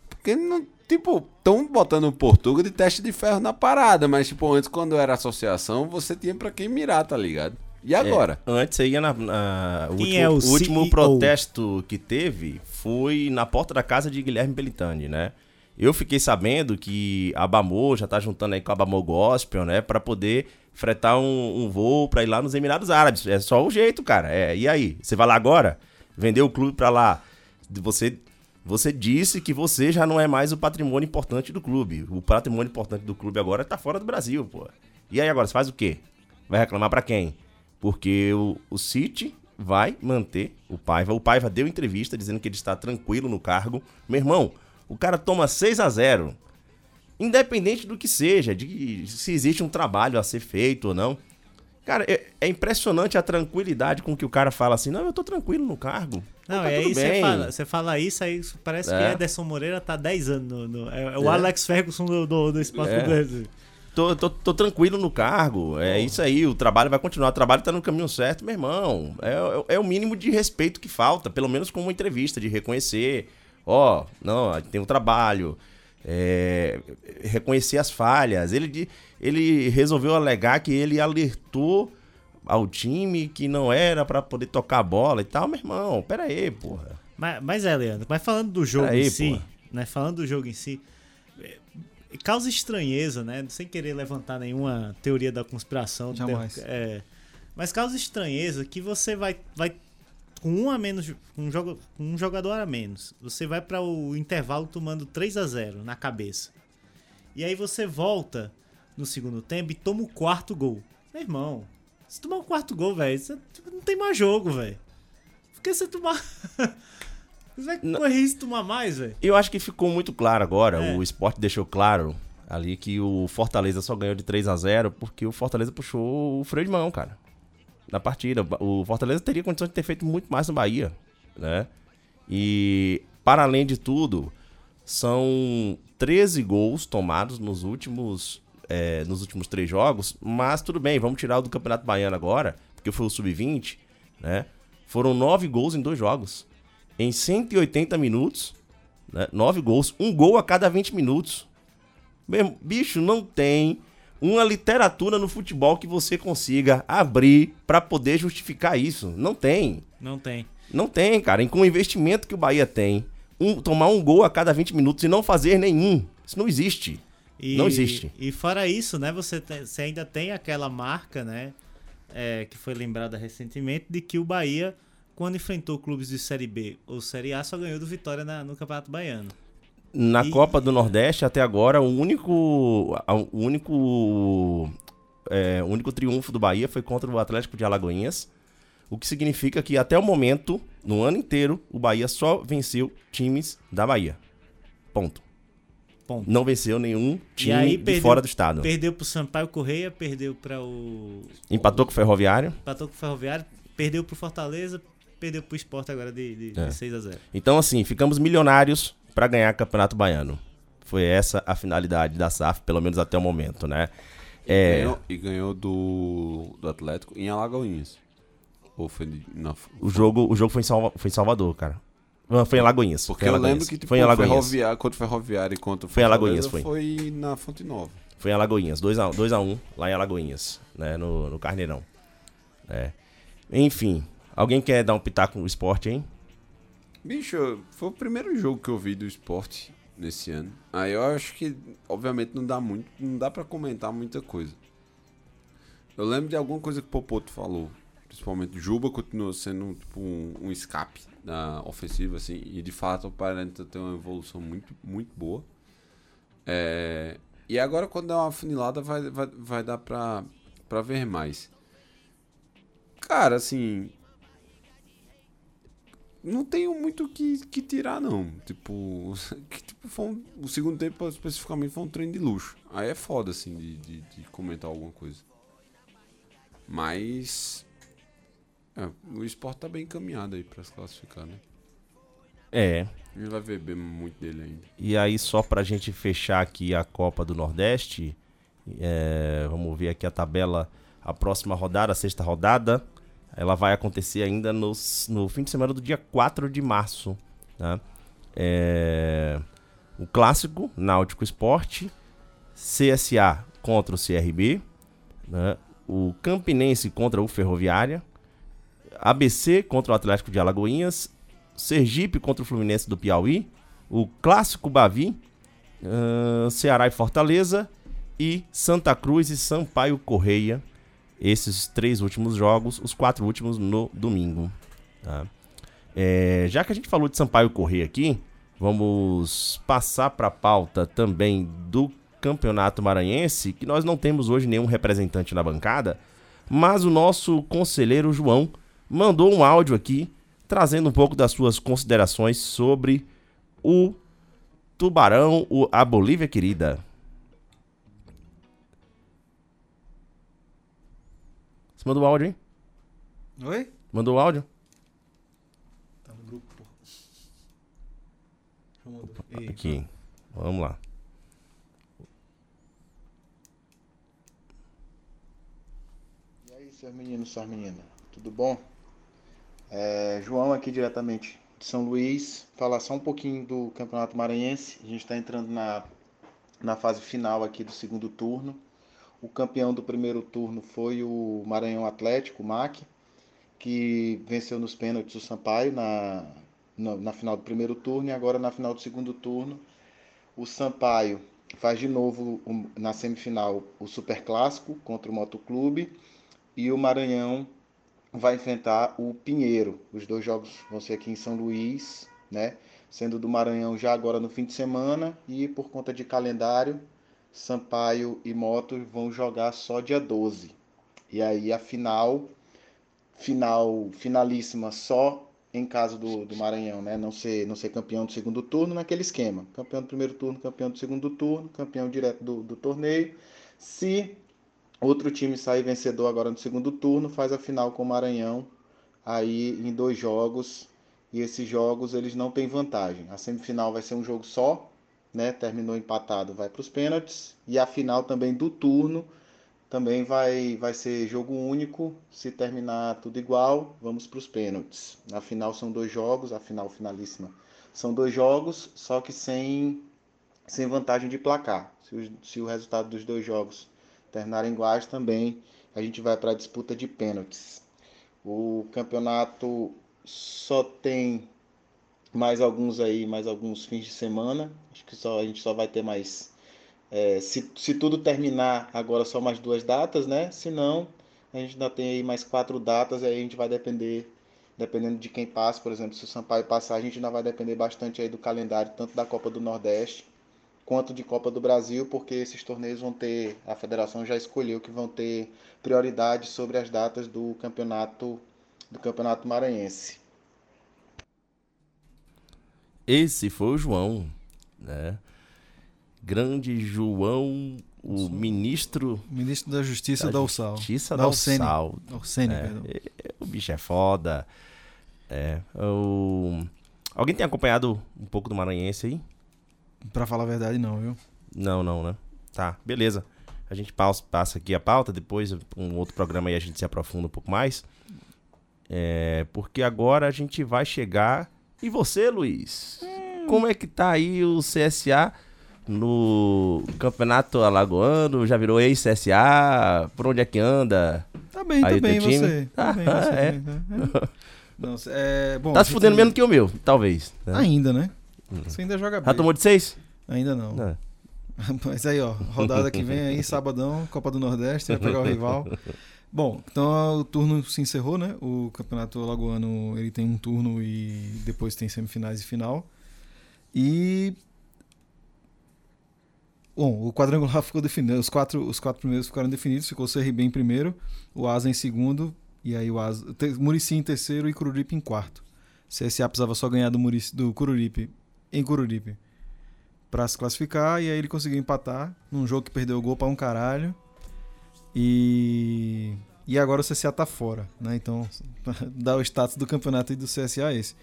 Porque, não, tipo, estão botando o Portuga de teste de ferro na parada, mas, tipo, antes, quando era associação, você tinha pra quem mirar, tá ligado? E agora?
É, antes ia na. na- o último,
é o
o último
CEO?
protesto que teve foi na porta da casa de Guilherme Belitani, né? Eu fiquei sabendo que a Bamor já tá juntando aí com a Bamor Gospel, né? Pra poder fretar um, um voo pra ir lá nos Emirados Árabes. É só o jeito, cara. É, e aí? Você vai lá agora? Vender o clube pra lá? Você, você disse que você já não é mais o patrimônio importante do clube. O patrimônio importante do clube agora tá fora do Brasil, pô. E aí agora, você faz o quê? Vai reclamar pra quem? Porque o, o City vai manter o Paiva. O Paiva deu entrevista dizendo que ele está tranquilo no cargo. Meu irmão, o cara toma 6 a 0 Independente do que seja, de se existe um trabalho a ser feito ou não. Cara, é, é impressionante a tranquilidade com que o cara fala assim: não, eu tô tranquilo no cargo.
Não,
tá
aí
tudo
você
bem."
fala, você fala isso, aí parece que
É.
Ederson Moreira tá 10 anos no. no- é, é o
É.
Alex Ferguson do, do, do esporte
É.
do Brasil.
Tô, tô, tô tranquilo no cargo. É isso aí, o trabalho vai continuar. O trabalho tá no caminho certo, meu irmão. É, é, é o mínimo de respeito que falta, pelo menos com uma entrevista, de reconhecer. Ó, não, tem um trabalho. é, reconhecer as falhas. Ele, ele resolveu alegar que ele alertou ao time que não era pra poder tocar a bola e tal. Meu irmão, pera aí, porra.
Mas, mas é, Leandro, mas falando do jogo
Peraí,
em si,
porra.
né? Falando do jogo em si, causa estranheza, né? Sem querer levantar nenhuma teoria da conspiração.
Jamais.
É, mas causa estranheza que você vai, vai com um a menos, com um, jogo, um jogador a menos. Você vai para o intervalo tomando 3 a 0 na cabeça. E aí você volta no segundo tempo e toma o quarto gol. Meu irmão, se tomar o quarto gol, velho, não tem mais jogo, velho. Porque você tomar. [LAUGHS] Vai
Não.
correr isso tomar mais, velho?
Eu acho que ficou muito claro agora.
É.
O esporte deixou claro ali que o Fortaleza só ganhou de 3 a 0 porque o Fortaleza puxou o freio de mão, cara. Na partida. O Fortaleza teria condição de ter feito muito mais no Bahia, né? E, para além de tudo, são 13 gols tomados nos últimos, é, nos últimos três jogos. Mas tudo bem, vamos tirar o do Campeonato Baiano agora, porque foi o Sub-20, né? Foram 9 gols em dois jogos. Em 180 minutos, né? 9 gols, um gol a cada 20 minutos. Bicho, não tem uma literatura no futebol que você consiga abrir pra poder justificar isso. Não tem.
Não tem.
Não tem, cara. E com o investimento que o Bahia tem, um- tomar um gol a cada 20 minutos e não fazer nenhum. Isso não existe.
E-
Não existe.
E fora isso, né, você, tem- você ainda tem aquela marca, né, é, que foi lembrada recentemente, de que o Bahia, quando enfrentou clubes de Série B ou Série A, só ganhou do Vitória na- no Campeonato Baiano.
Na
E-
Copa do Nordeste, até agora, o único. O único. é, o único triunfo do Bahia foi contra o Atlético de Alagoinhas. O que significa que até o momento, no ano inteiro, o Bahia só venceu times da Bahia. Ponto.
Ponto.
Não venceu nenhum time
aí
de
perdeu-
fora do estado.
Perdeu pro Sampaio Correia, perdeu para o...
Empatou com o Ferroviário.
Empatou com o Ferroviário, perdeu pro Fortaleza, perdeu pro Sport agora de, de,
É.
de 6 a 0
Então, assim, ficamos milionários para ganhar Campeonato Baiano. Foi essa a finalidade da SAF, pelo menos até o momento, né? É,
Ganhou- e ganhou do, do Atlético em Alagoinhas. Ou foi de- na,
o, jogo, o jogo foi em, Salva- foi em Salvador, cara. Não, Foi em Alagoinhas.
Porque
foi em
eu
Alagoinhas.
lembro que tipo,
foi em Alagoinhas.
Ferroviário, contra o Ferroviário e contra o
Foi em Alagoinhas, foi.
foi na Fonte Nova.
Foi em Alagoinhas. 2x1 dois a um, lá em Alagoinhas, né? No, no Carneirão. É. Enfim, alguém quer dar um pitaco no esporte, hein?
Bicho, foi o primeiro jogo que eu vi do esporte nesse ano. Aí eu acho que, obviamente, não dá muito, não dá pra comentar muita coisa. Eu lembro de alguma coisa que o Popoto falou. principalmente Juba, continua sendo tipo, um, um escape da ofensiva, assim, e de fato aparenta ter uma evolução muito, muito boa. É, e agora, quando der uma funilada, vai, vai, vai dar pra, pra ver mais. Cara, assim. Não tenho muito o que, que tirar, não. Tipo, [LAUGHS] que, tipo foi um- o segundo tempo especificamente foi um treino de luxo. Aí é foda, assim, de, de, de comentar alguma coisa. Mas. é, o esporte tá bem encaminhado aí pra se classificar, né?
É.
A gente vai ver bem muito dele ainda.
E aí, só pra gente fechar aqui a Copa do Nordeste, é, vamos ver aqui a tabela. A próxima rodada, a sexta rodada, ela vai acontecer ainda nos- no fim de semana do dia 4 de março. Né? É, o clássico, Náutico Esporte, CSA contra o CRB, né? o Campinense contra o Ferroviária, ABC contra o Atlético de Alagoinhas, Sergipe contra o Fluminense do Piauí, o Clássico Bavi, ahn, Ceará e Fortaleza e Santa Cruz e Sampaio Correia. Esses três últimos jogos, os quatro últimos no domingo. tá? É, já que a gente falou de Sampaio Correia aqui, vamos passar para a pauta também do Campeonato Maranhense, que nós não temos hoje nenhum representante na bancada, mas o nosso conselheiro João mandou um áudio aqui trazendo um pouco das suas considerações sobre o Tubarão, a Bolívia querida. Você mandou o áudio, hein?
Oi?
Mandou o áudio?
Tá no grupo, pô. Ei,
Aqui. Vamos lá.
E aí, seus meninos, suas meninas, tudo bom? É, João aqui diretamente de São Luís, falar só um pouquinho do Campeonato Maranhense. A gente está entrando na, na fase final aqui do segundo turno. O campeão do primeiro turno foi o Maranhão Atlético, o MAC, que venceu nos pênaltis o Sampaio na, na, na final do primeiro turno e agora na final do segundo turno. O Sampaio faz de novo na semifinal o Super Clássico contra o Motoclube e o Maranhão vai enfrentar o Pinheiro. Os dois jogos vão ser aqui em São Luís, né? Sendo do Maranhão já agora no fim de semana e por conta de calendário, Sampaio e Moto vão jogar só dia 12. E aí a final, final, finalíssima só em caso do, do Maranhão, né? Não ser, não ser campeão do segundo turno naquele esquema. Campeão do primeiro turno, campeão do segundo turno, campeão direto do, do torneio. Se outro time sair vencedor agora no segundo turno, faz a final com o Maranhão aí em dois jogos. E esses jogos eles não têm vantagem. A semifinal vai ser um jogo só, né? Terminou empatado, vai para os pênaltis. E a final também do turno também vai, vai ser jogo único. Se terminar tudo igual, vamos para os pênaltis. Na final são dois jogos, a final finalíssima são dois jogos, só que sem, sem vantagem de placar. Se o, se o resultado dos dois jogos terminarem iguais também, a gente vai para a disputa de pênaltis. O campeonato só tem mais alguns aí, mais alguns fins de semana. Acho que só a gente só vai ter mais é, se, se tudo terminar agora só mais duas datas, né? Se não, a gente ainda tem aí mais quatro datas, aí a gente vai depender, dependendo de quem passa, por exemplo, se o Sampaio passar, a gente ainda vai depender bastante aí do calendário, tanto da Copa do Nordeste quanto de Copa do Brasil, porque esses torneios vão ter, a federação já escolheu que vão ter prioridade sobre as datas do campeonato do Campeonato Maranhense.
Esse foi o João, né? Grande João, o ministro
Ministro da Justiça da USAL.
Justiça
Da
da. Ursal. É,
perdão.
O bicho é foda. É. O... Alguém tem acompanhado um pouco do Maranhense aí?
Pra falar a verdade, não, viu?
Não, não, né? Tá, beleza. A gente passa aqui a pauta, depois um outro programa aí a gente se aprofunda um pouco mais. É, porque agora a gente vai chegar. E você, Luiz? Como é que tá aí o CSA no Campeonato Alagoano? Já virou ex-CSA? Por onde é que anda?
Tá bem,
Aí, [LAUGHS]
tá bem
time?
você. Tá bem
Ah,
você.
é.
também, [LAUGHS] tá? Não, é, bom,
Tá se fudendo menos que o meu, talvez. né?
Ainda, né? Você ainda joga bem.
Já tomou de seis?
Ainda não.
Não. [LAUGHS]
Mas aí, ó, rodada que vem aí, sabadão, Copa do Nordeste, vai pegar o rival. Bom, então o turno se encerrou, né? O Campeonato Alagoano, ele tem um turno e depois tem semifinais e final. E Bom, o quadrangular [LAUGHS] ficou definido. Os quatro, os quatro primeiros ficaram definidos. Ficou o CRB em primeiro, o Asa em segundo, e aí o Asa. Murici em terceiro e Cururipe em quarto. CSA precisava só ganhar do, Murici, do Cururipe em Cururipe para se classificar, e aí ele conseguiu empatar num jogo que perdeu o gol para um caralho. E. E agora o CSA tá fora, né? Então, [LAUGHS] dá o status do campeonato e do CSA esse.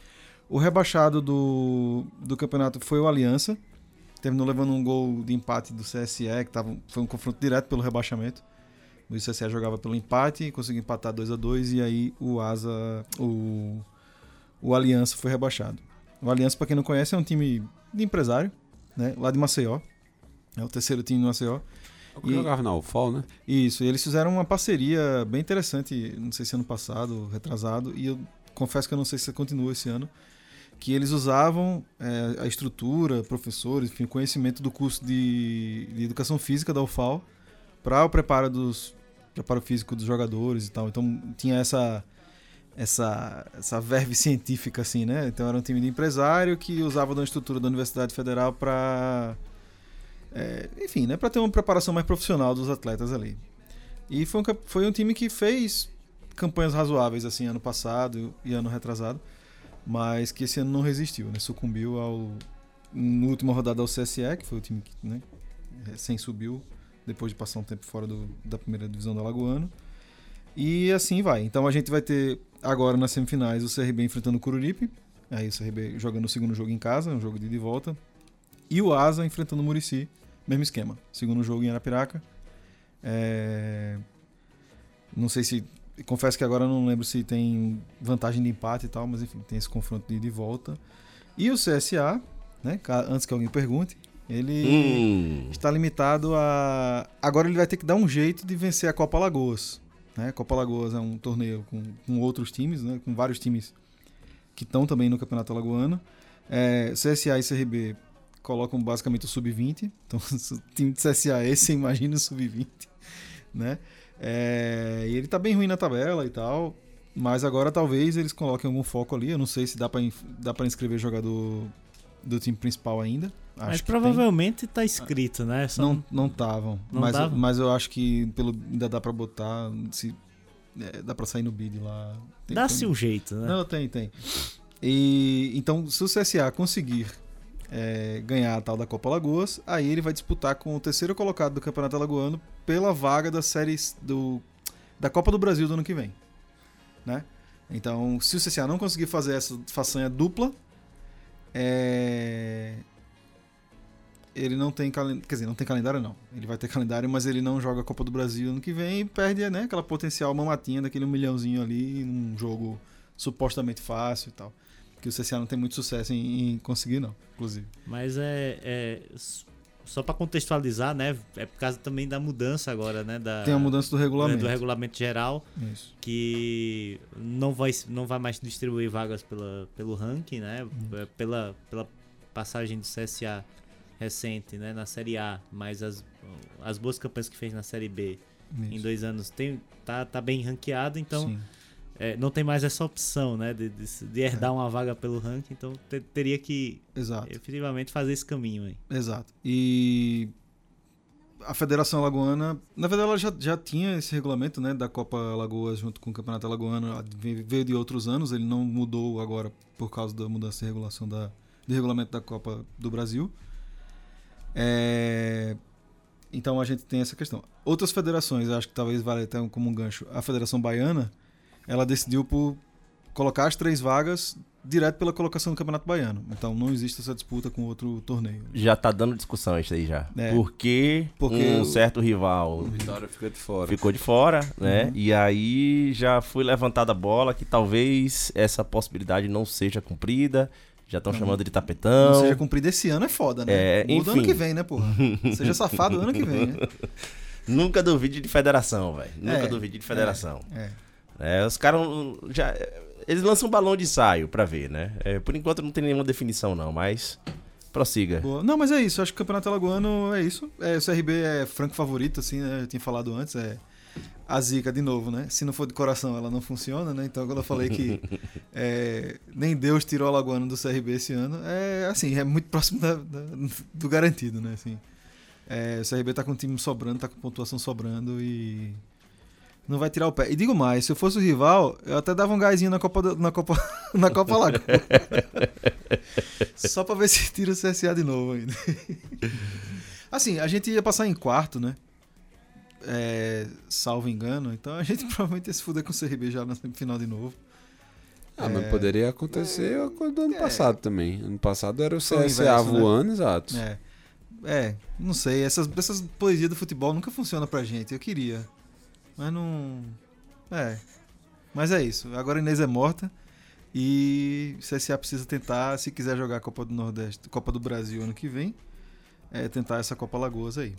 O rebaixado do, do campeonato foi o Aliança, terminou levando um gol de empate do CSE, que tava, foi um confronto direto pelo rebaixamento. O CSE jogava pelo empate, conseguiu empatar 2 a 2 e aí o Asa, o, o Aliança foi rebaixado. O Aliança, para quem não conhece, é um time de empresário, né? lá de Maceió. É o terceiro time de Maceió.
O que
E-
jogava na UFOL, né?
Isso, e eles fizeram uma parceria bem interessante, não sei se ano passado, retrasado, e eu confesso que eu não sei se continua esse ano, que eles usavam é, a estrutura, professores, enfim, conhecimento do curso de, de educação física da UFAL para o preparo dos preparo físico dos jogadores e tal. Então tinha essa essa essa verve científica assim, né? Então era um time de empresário que usava da estrutura da Universidade Federal para é, enfim, né, para ter uma preparação mais profissional dos atletas ali. E foi um, foi um time que fez campanhas razoáveis assim ano passado e ano retrasado, mas que esse ano não resistiu, né? Sucumbiu ao na última rodada ao CSE, que foi o time que, né, recém subiu depois de passar um tempo fora do- da primeira divisão do Alagoano. E assim vai. Então a gente vai ter agora nas semifinais o CRB enfrentando o Cururipe, aí o CRB jogando o segundo jogo em casa, um jogo de volta, e o Asa enfrentando o Murici, mesmo esquema. Segundo jogo em Arapiraca. É, Não sei se. Confesso que agora não lembro se tem vantagem de empate e tal, mas enfim, tem esse confronto de ida e volta. E o CSA, né? Antes que alguém pergunte, ele
Hum,
está limitado a. Agora ele vai ter que dar um jeito de vencer a Copa Alagoas. Né? A Copa Alagoas é um torneio com, com outros times, né? com vários times que estão também no Campeonato Alagoano. É, CSA e CRB colocam basicamente o sub-20. Então, [LAUGHS] se o time de CSA é esse, imagina o sub-20. Né? É, e ele tá bem ruim na tabela e tal. Mas agora talvez eles coloquem algum foco ali. Eu não sei se dá para dá pra inscrever jogador do time principal ainda. Acho
Mas
que tem.
provavelmente tá escrito, né? Só
Não não estavam. Mas,
tavam?
mas eu acho que pelo, ainda dá pra botar. Se, é, dá pra sair no bid lá.
Dá-se um jeito, né?
Não, tem, tem. E, então, se o CSA conseguir é, ganhar a tal da Copa Alagoas, aí ele vai disputar com o terceiro colocado do Campeonato Alagoano pela vaga das séries do, da Copa do Brasil do ano que vem. Né? Então, se o CSA não conseguir fazer essa façanha dupla, é, ele não tem calendário. Quer dizer, não tem calendário, não. Ele vai ter calendário, mas ele não joga a Copa do Brasil ano que vem e perde né, aquela potencial mamatinha daquele milhãozinho ali num jogo supostamente fácil e tal. Que o CSA não tem muito sucesso em, em conseguir, não, inclusive.
Mas é, é só pra contextualizar, né? É por causa também da mudança agora, né? Da,
Tem a mudança do regulamento.
do regulamento geral
Isso.
que não vai, não vai mais distribuir vagas pela, pelo ranking, né?
Uhum.
É, Pela, pela passagem do CSA recente, né? Na Série A, mas as, as boas campanhas que fez na Série B em
isso.
dois anos tem, tá, tá bem ranqueado, então
Sim.
É, não tem mais essa opção, né? De, de, de herdar uma vaga pelo ranking, então te- teria que
Exato.
efetivamente fazer esse caminho aí.
Exato. E a Federação Alagoana, na verdade, ela já, já tinha esse regulamento né, da Copa Alagoas junto com o Campeonato Alagoano, veio de outros anos, ele não mudou agora por causa da mudança de regulação da, de regulamento da Copa do Brasil. É, Então a gente tem essa questão. Outras federações, acho que talvez valha até como um gancho. A Federação Baiana, ela decidiu por colocar as três vagas direto pela colocação do Campeonato Baiano. Então não existe essa disputa com outro torneio.
já tá dando discussão isso aí já.
É.
Porque,
Porque
um certo rival
O Vitória fica de fora.
ficou de fora, né?
Uhum.
E aí já foi levantada a bola que talvez essa possibilidade não seja cumprida. Já estão
Não.
chamando de
Não
tapetão.
seja cumprido esse ano é foda, né?
É,
Muda
enfim.
ano que vem, né, porra? [LAUGHS] Seja safado ano que vem, né?
Nunca duvide de federação, velho. Nunca
É,
duvide de federação.
É.
É, os caras já. Eles lançam um balão de ensaio pra ver, né? É, por enquanto não tem nenhuma definição, não, mas Prossiga.
Boa. Não, mas é isso. Acho que o Campeonato Alagoano é isso. É, o CRB é franco favorito, assim, né? Eu tinha falado antes. É a zica de novo, né? Se não for de coração, ela não funciona, né? Então, quando eu falei que [LAUGHS] é, nem Deus tirou o Alagoano do CRB esse ano, é assim, é muito próximo da- da- do garantido, né? Assim, é, o CRB tá com o time sobrando, tá com pontuação sobrando e não vai tirar o pé. E digo mais, se eu fosse o rival, eu até dava um gásinho na Copa do- na Copa [LAUGHS] na Copa Alagoana. [LAUGHS] Só pra ver se tira o CSA de novo ainda. [LAUGHS] Assim, a gente ia passar em quarto, né? É, salvo engano. Então a gente provavelmente ia se fuder com o CRB já na semifinal de novo.
Ah, mas
É.
poderia acontecer a coisa do ano
É.
passado também. Ano passado era o CSA
inverso, né?
voando, exato.
É. É, não sei. Essas, essas poesias do futebol nunca funcionam pra gente. Eu queria. Mas não. É. Mas é isso. Agora a Inês é morta. E o CSA precisa tentar, se quiser jogar a Copa do Nordeste, Copa do Brasil ano que vem, é tentar essa Copa Lagoas aí.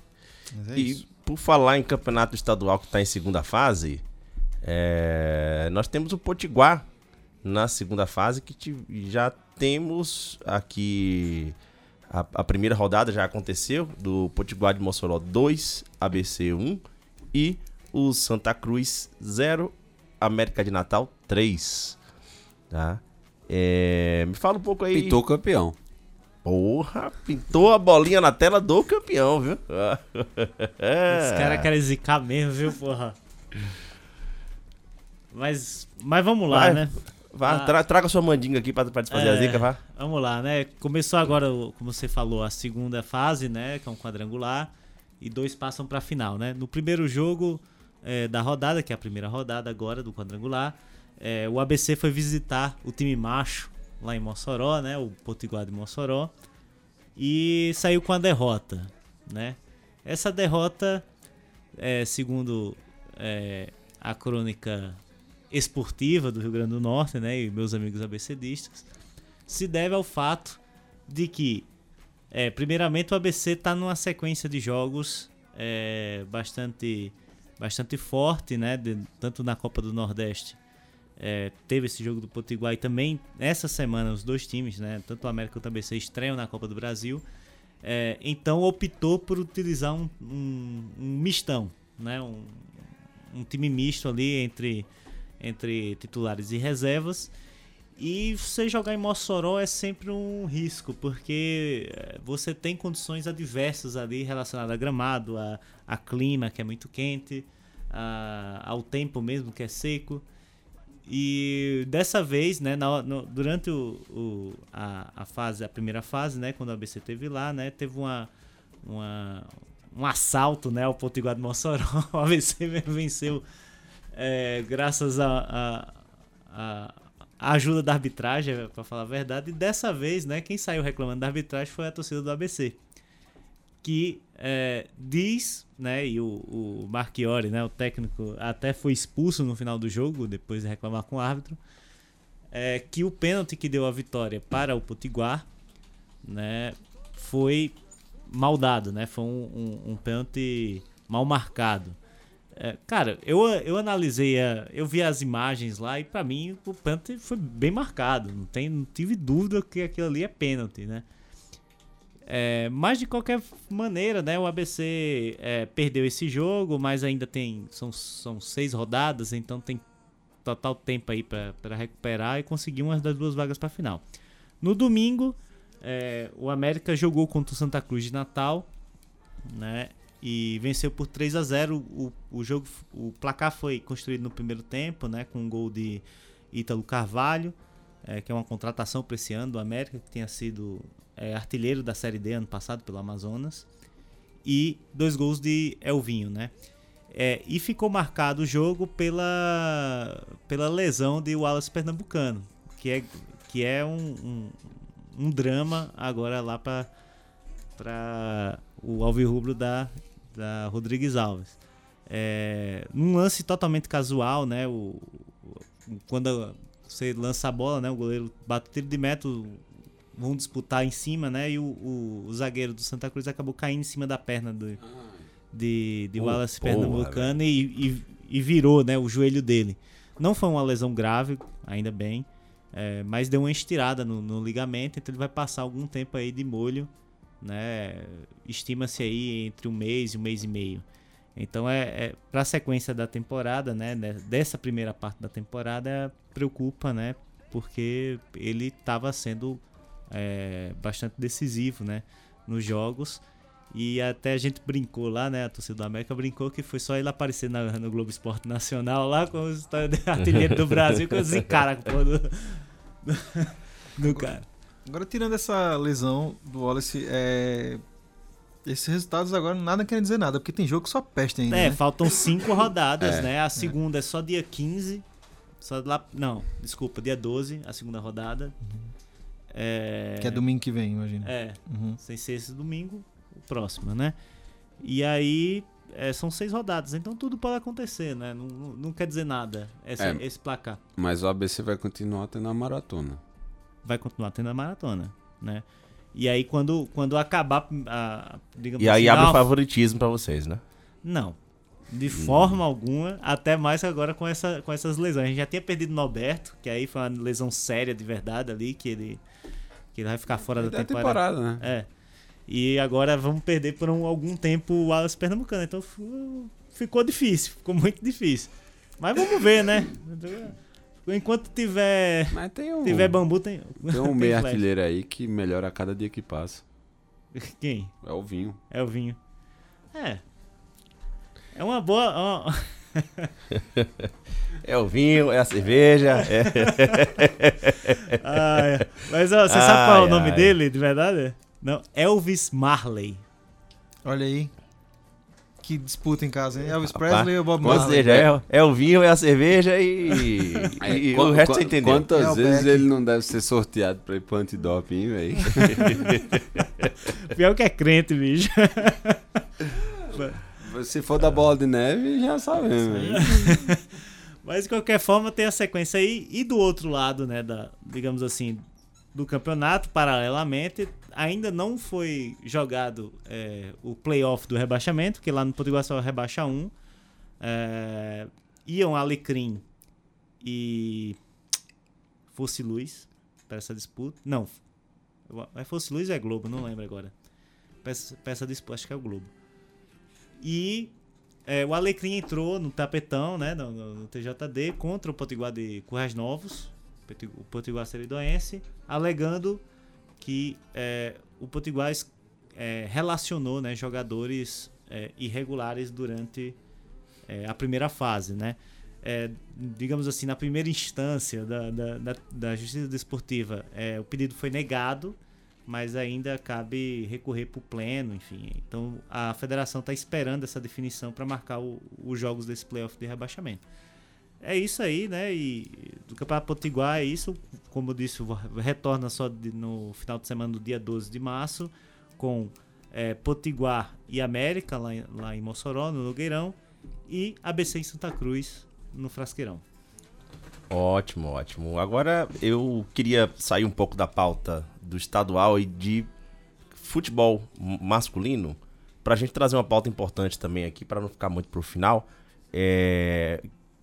É
E
isso.
por falar em campeonato estadual que está em segunda fase, é, nós temos o Potiguar na segunda fase que ti- já temos aqui a, a primeira rodada já aconteceu do Potiguar de Mossoró 2, ABC 1 e o Santa Cruz 0, América de Natal 3. Tá? É, me fala um pouco aí.
Pintou campeão.
Porra, pintou a bolinha na tela do campeão, viu? [LAUGHS]
Os caras querem zicar mesmo, viu, porra? Mas, mas vamos lá,
Vai.
né?
Vá,
Ah.
tra- traga sua mandinga aqui pra, pra desfazer a
É,
zica, vá.
Vamos lá, né? Começou agora, como você falou, a segunda fase, né? Que é um quadrangular. E dois passam pra final, né? No primeiro jogo é, da rodada, que é a primeira rodada agora do quadrangular, é, o ABC foi visitar o time macho lá em Mossoró, né? O Potiguar de Mossoró. E saiu com a derrota, né? Essa derrota, é, segundo é, a crônica esportiva do Rio Grande do Norte, né, e meus amigos abecedistas, se deve ao fato de que, é, primeiramente, o ABC está numa sequência de jogos é, bastante, bastante forte, né, de- tanto na Copa do Nordeste. é, teve esse jogo do Potiguar e também essa semana os dois times, né, tanto o América quanto o ABC, estreiam na Copa do Brasil. É, então optou por utilizar um, um, um mistão, né, um, um time misto ali entre entre titulares e reservas. E você jogar em Mossoró é sempre um risco, porque eh, você tem condições adversas ali relacionadas a gramado, a, a clima que é muito quente, a- ao tempo mesmo que é seco. E dessa vez, né, na- no- durante o, o- a, a fase, a primeira fase, né, quando o ABC teve lá, né, teve uma, uma- um assalto, né, ao Potiguar de Mossoró. [LAUGHS] O ABC [LAUGHS] venceu é, graças a, a, a- a ajuda da arbitragem, para falar a verdade. E dessa vez, né, quem saiu reclamando da arbitragem foi a torcida do ABC. Que é, diz, né, e o, o Marchiori, né, o técnico, até foi expulso no final do jogo, depois de reclamar com o árbitro, é, que o pênalti que deu a vitória para o Potiguar, né, foi mal dado, né, foi um, um, um pênalti mal marcado. É, cara, eu, eu analisei, a, eu vi as imagens lá e pra mim o pênalti foi bem marcado. Não, tem, não tive dúvida que aquilo ali é pênalti, né? É, mas de qualquer maneira, né? O ABC é, perdeu esse jogo, mas ainda tem. São, são seis rodadas, então tem total tempo aí pra recuperar e conseguir uma das duas vagas pra final. No domingo, é, o América jogou contra o Santa Cruz de Natal, né? E venceu por 3 a 0 o, o jogo o placar foi construído no primeiro tempo né com um gol de Ítalo Carvalho é, que é uma contratação para esse ano do América que tinha sido é, artilheiro da Série D ano passado pelo Amazonas. E dois gols de Elvinho né. É, e ficou marcado o jogo pela pela lesão de Wallace Pernambucano que é que é um, um, um drama agora lá para para o Alvirrubro da, da Rodrigues Alves. É, num lance totalmente casual, né? O, o- quando você lança a bola, né? O goleiro bate o tiro de meta, vão disputar em cima, né? E o, o- o zagueiro do Santa Cruz acabou caindo em cima da perna do, de, de Wallace
porra,
Pernambucano e, e, e virou, né? O joelho dele. Não foi uma lesão grave, ainda bem. É, mas deu uma estirada no, no ligamento, então ele vai passar algum tempo aí de molho, né? Estima-se aí entre um mês e um mês e meio. Então é, é para a sequência da temporada, né? né, Dessa primeira parte da temporada preocupa, né? Porque ele estava sendo é, bastante decisivo, né? Nos jogos. E até a gente brincou lá, né? A torcida do América brincou que foi só ele aparecer na- no Globo Esporte Nacional lá com os [LAUGHS] artilheiro do Brasil com os encara pô, do, do, [LAUGHS] do cara.
Agora, tirando essa lesão do Wallace, é... esses resultados agora nada querem dizer nada, porque tem jogo que só peste ainda.
É,
né?
faltam cinco [LAUGHS] rodadas,
É.
né? A segunda é só dia 15. Só lá, não, desculpa, dia 12, a segunda rodada. É,
Que é domingo que vem, imagina.
É,
Uhum.
sem ser esse domingo, o próximo, né? E aí é, são seis rodadas, então tudo pode acontecer, né? Não, não, não quer dizer nada esse,
É.
esse placar.
Mas o ABC vai continuar tendo a maratona.
Vai continuar tendo a maratona, né? E aí quando, quando acabar a, digamos
E aí
assim,
abre o favoritismo pra vocês, né?
Não. De forma alguma, até mais agora com, essa, com essas lesões. A gente já tinha perdido o Norberto, que aí foi uma lesão séria de verdade ali, que ele, que ele vai ficar fora da
Da
temporada.
temporada, né?
É. E agora vamos perder por um- algum tempo o Wallace Pernambucano. Então ficou difícil, ficou muito difícil. Mas vamos ver, né? Enquanto tiver,
Mas tem um,
tiver bambu, tem.
tem [LAUGHS] um meio artilheiro aí que melhora a cada dia que passa.
Quem?
É o vinho.
É o vinho. É. É uma boa. ó, [LAUGHS]
É o vinho, é a cerveja, é... [LAUGHS]
Ai, mas ó, você sabe qual é o
Ai,
nome
ai.
dele, de verdade? Não, Elvis Marley.
Olha aí. Que disputa em casa, hein? Elvis
Rapaz,
Presley ou Bob
Ou
Marley?
seja, é, é o vinho, é a cerveja e, e
Qu-
o resto você entendeu.
Quantas
É
vezes ele não deve ser sorteado pra ir pro antidoping, velho? [LAUGHS]
Pior que é crente, bicho. [LAUGHS]
Se for da bola de neve, já sabemos. velho. [LAUGHS]
Mas de qualquer forma tem a sequência aí. E do outro lado, né, da, digamos assim, do campeonato, paralelamente, ainda não foi jogado é, o playoff do rebaixamento, que lá no Potiguar só rebaixa um. É, iam Alecrim e Fosse Luz para essa disputa. Não, é Fosse Luz ou é Globo? Não lembro agora. Essa disputa, acho que é o Globo. E é, o Alecrim entrou no tapetão, né, no, no- TJD, contra o Potiguar de Currais Novos, o Potiguar Seridoense, alegando que é, o Potiguar é, relacionou né, jogadores é, irregulares durante é, a primeira fase, né? É, digamos assim, na primeira instância da, da, da, da Justiça Desportiva, é, o pedido foi negado, mas ainda cabe recorrer para o pleno, enfim. Então a federação está esperando essa definição para marcar os jogos desse playoff de rebaixamento. É isso aí, né? E do Campeonato Potiguar é isso. Como eu disse, retorna só de- no final de semana do dia 12 de março, com é, Potiguar e América, lá, em- lá em Mossoró, no Nogueirão, e ABC em Santa Cruz, no Frasqueirão.
Ótimo, ótimo. Agora eu queria sair um pouco da pauta do estadual e de futebol masculino pra gente trazer uma pauta importante também aqui para não ficar muito pro final. É,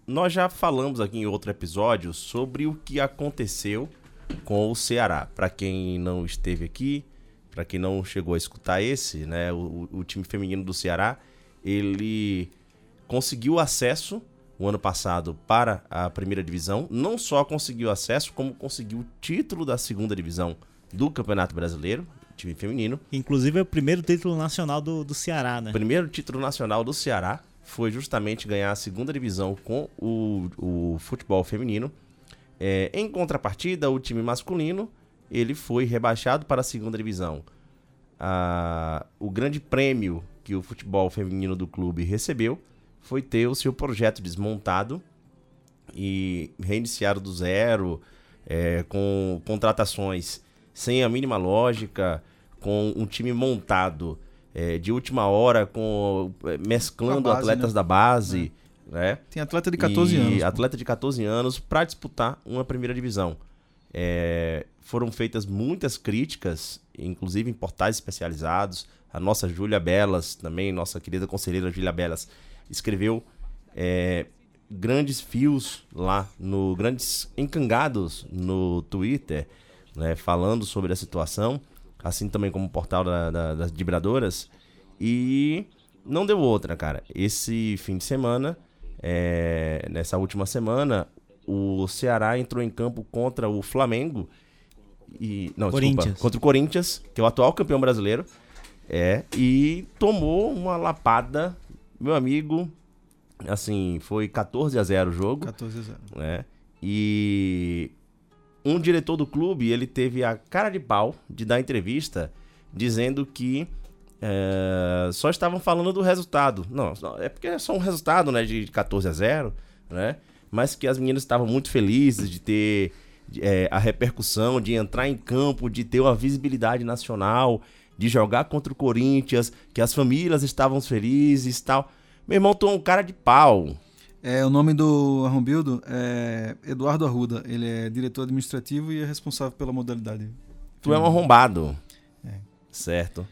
Nós já falamos aqui em outro episódio sobre o que aconteceu com o Ceará. Pra quem não esteve aqui, pra quem não chegou a escutar esse, né, o, o time feminino do Ceará, ele conseguiu acesso o ano passado para a primeira divisão. Não só conseguiu acesso, como conseguiu o título da segunda divisão do Campeonato Brasileiro, time feminino.
Inclusive é o primeiro título nacional do, do Ceará, né?
O primeiro título nacional do Ceará foi justamente ganhar a segunda divisão com o, o futebol feminino. É, em contrapartida, o time masculino ele foi rebaixado para a segunda divisão. Ah, o grande prêmio que o futebol feminino do clube recebeu foi ter o seu projeto desmontado e reiniciado do zero, é, com contratações sem a mínima lógica, com um time montado é, de última hora, com é, mesclando
base,
atletas
né?
da base, né?
Tem atleta de 14
E
anos.
Atleta de 14 anos para disputar uma primeira divisão. É, foram feitas muitas críticas, inclusive em portais especializados. A nossa Júlia Belas, também, nossa querida conselheira Júlia Belas, escreveu é, grandes fios lá, no grandes encangados no Twitter, né, falando sobre a situação, assim também como o portal da- da- das vibradoras. E não deu outra, cara. Esse fim de semana, é, nessa última semana, o Ceará entrou em campo contra o Flamengo e não, desculpa, contra o Corinthians, que é o atual campeão brasileiro. É, e tomou uma lapada, meu amigo. Assim, foi 14 a 0 o jogo,
14 a 0.
né? E um diretor do clube, ele teve a cara de pau de dar entrevista dizendo que é, só estavam falando do resultado. Não, é porque é só um resultado, né, de 14 a 0, né? Mas que as meninas estavam muito felizes de ter é, a repercussão, de entrar em campo, de ter uma visibilidade nacional, de jogar contra o Corinthians, que as famílias estavam felizes e tal. Meu irmão, tu é um cara de pau.
É, o nome do Arrombildo é Eduardo Arruda. Ele é diretor administrativo e é responsável pela modalidade.
Tu é um arrombado.
É.
Certo.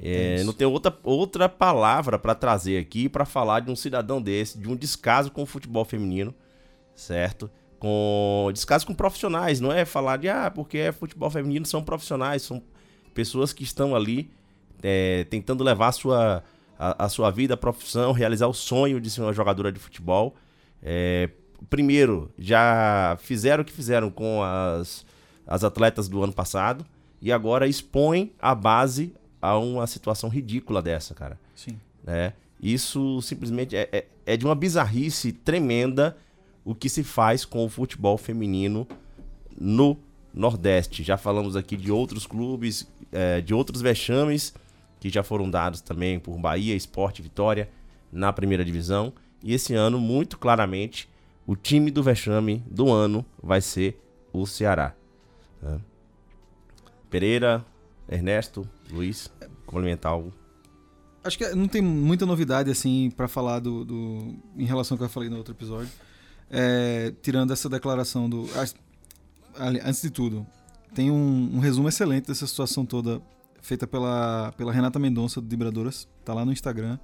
É
É, não tem outra, outra palavra pra trazer aqui pra falar de um cidadão desse, de um descaso com o futebol feminino, certo? Com descaso com profissionais, não é falar de ah, porque é futebol feminino, são profissionais, são pessoas que estão ali é, tentando levar a sua, a, a sua vida, a profissão, realizar o sonho de ser uma jogadora de futebol. É, primeiro, já fizeram o que fizeram com as, as atletas do ano passado e agora expõem a base a uma situação ridícula dessa, cara.
Sim.
né? Isso simplesmente é, é, é de uma bizarrice tremenda o que se faz com o futebol feminino no Nordeste. Já falamos aqui de outros clubes, é, de outros vexames que já foram dados também por Bahia, Esporte, Vitória na primeira divisão. E esse ano, muito claramente, o time do vexame do ano vai ser o Ceará. né? Pereira, Ernesto, Luiz, complementar algo.
Acho que não tem muita novidade assim pra falar do, do- em relação ao que eu falei no outro episódio. É, tirando essa declaração do. Antes de tudo, tem um, um resumo excelente dessa situação toda feita pela, pela Renata Mendonça do Dibradoras. Tá lá no Instagram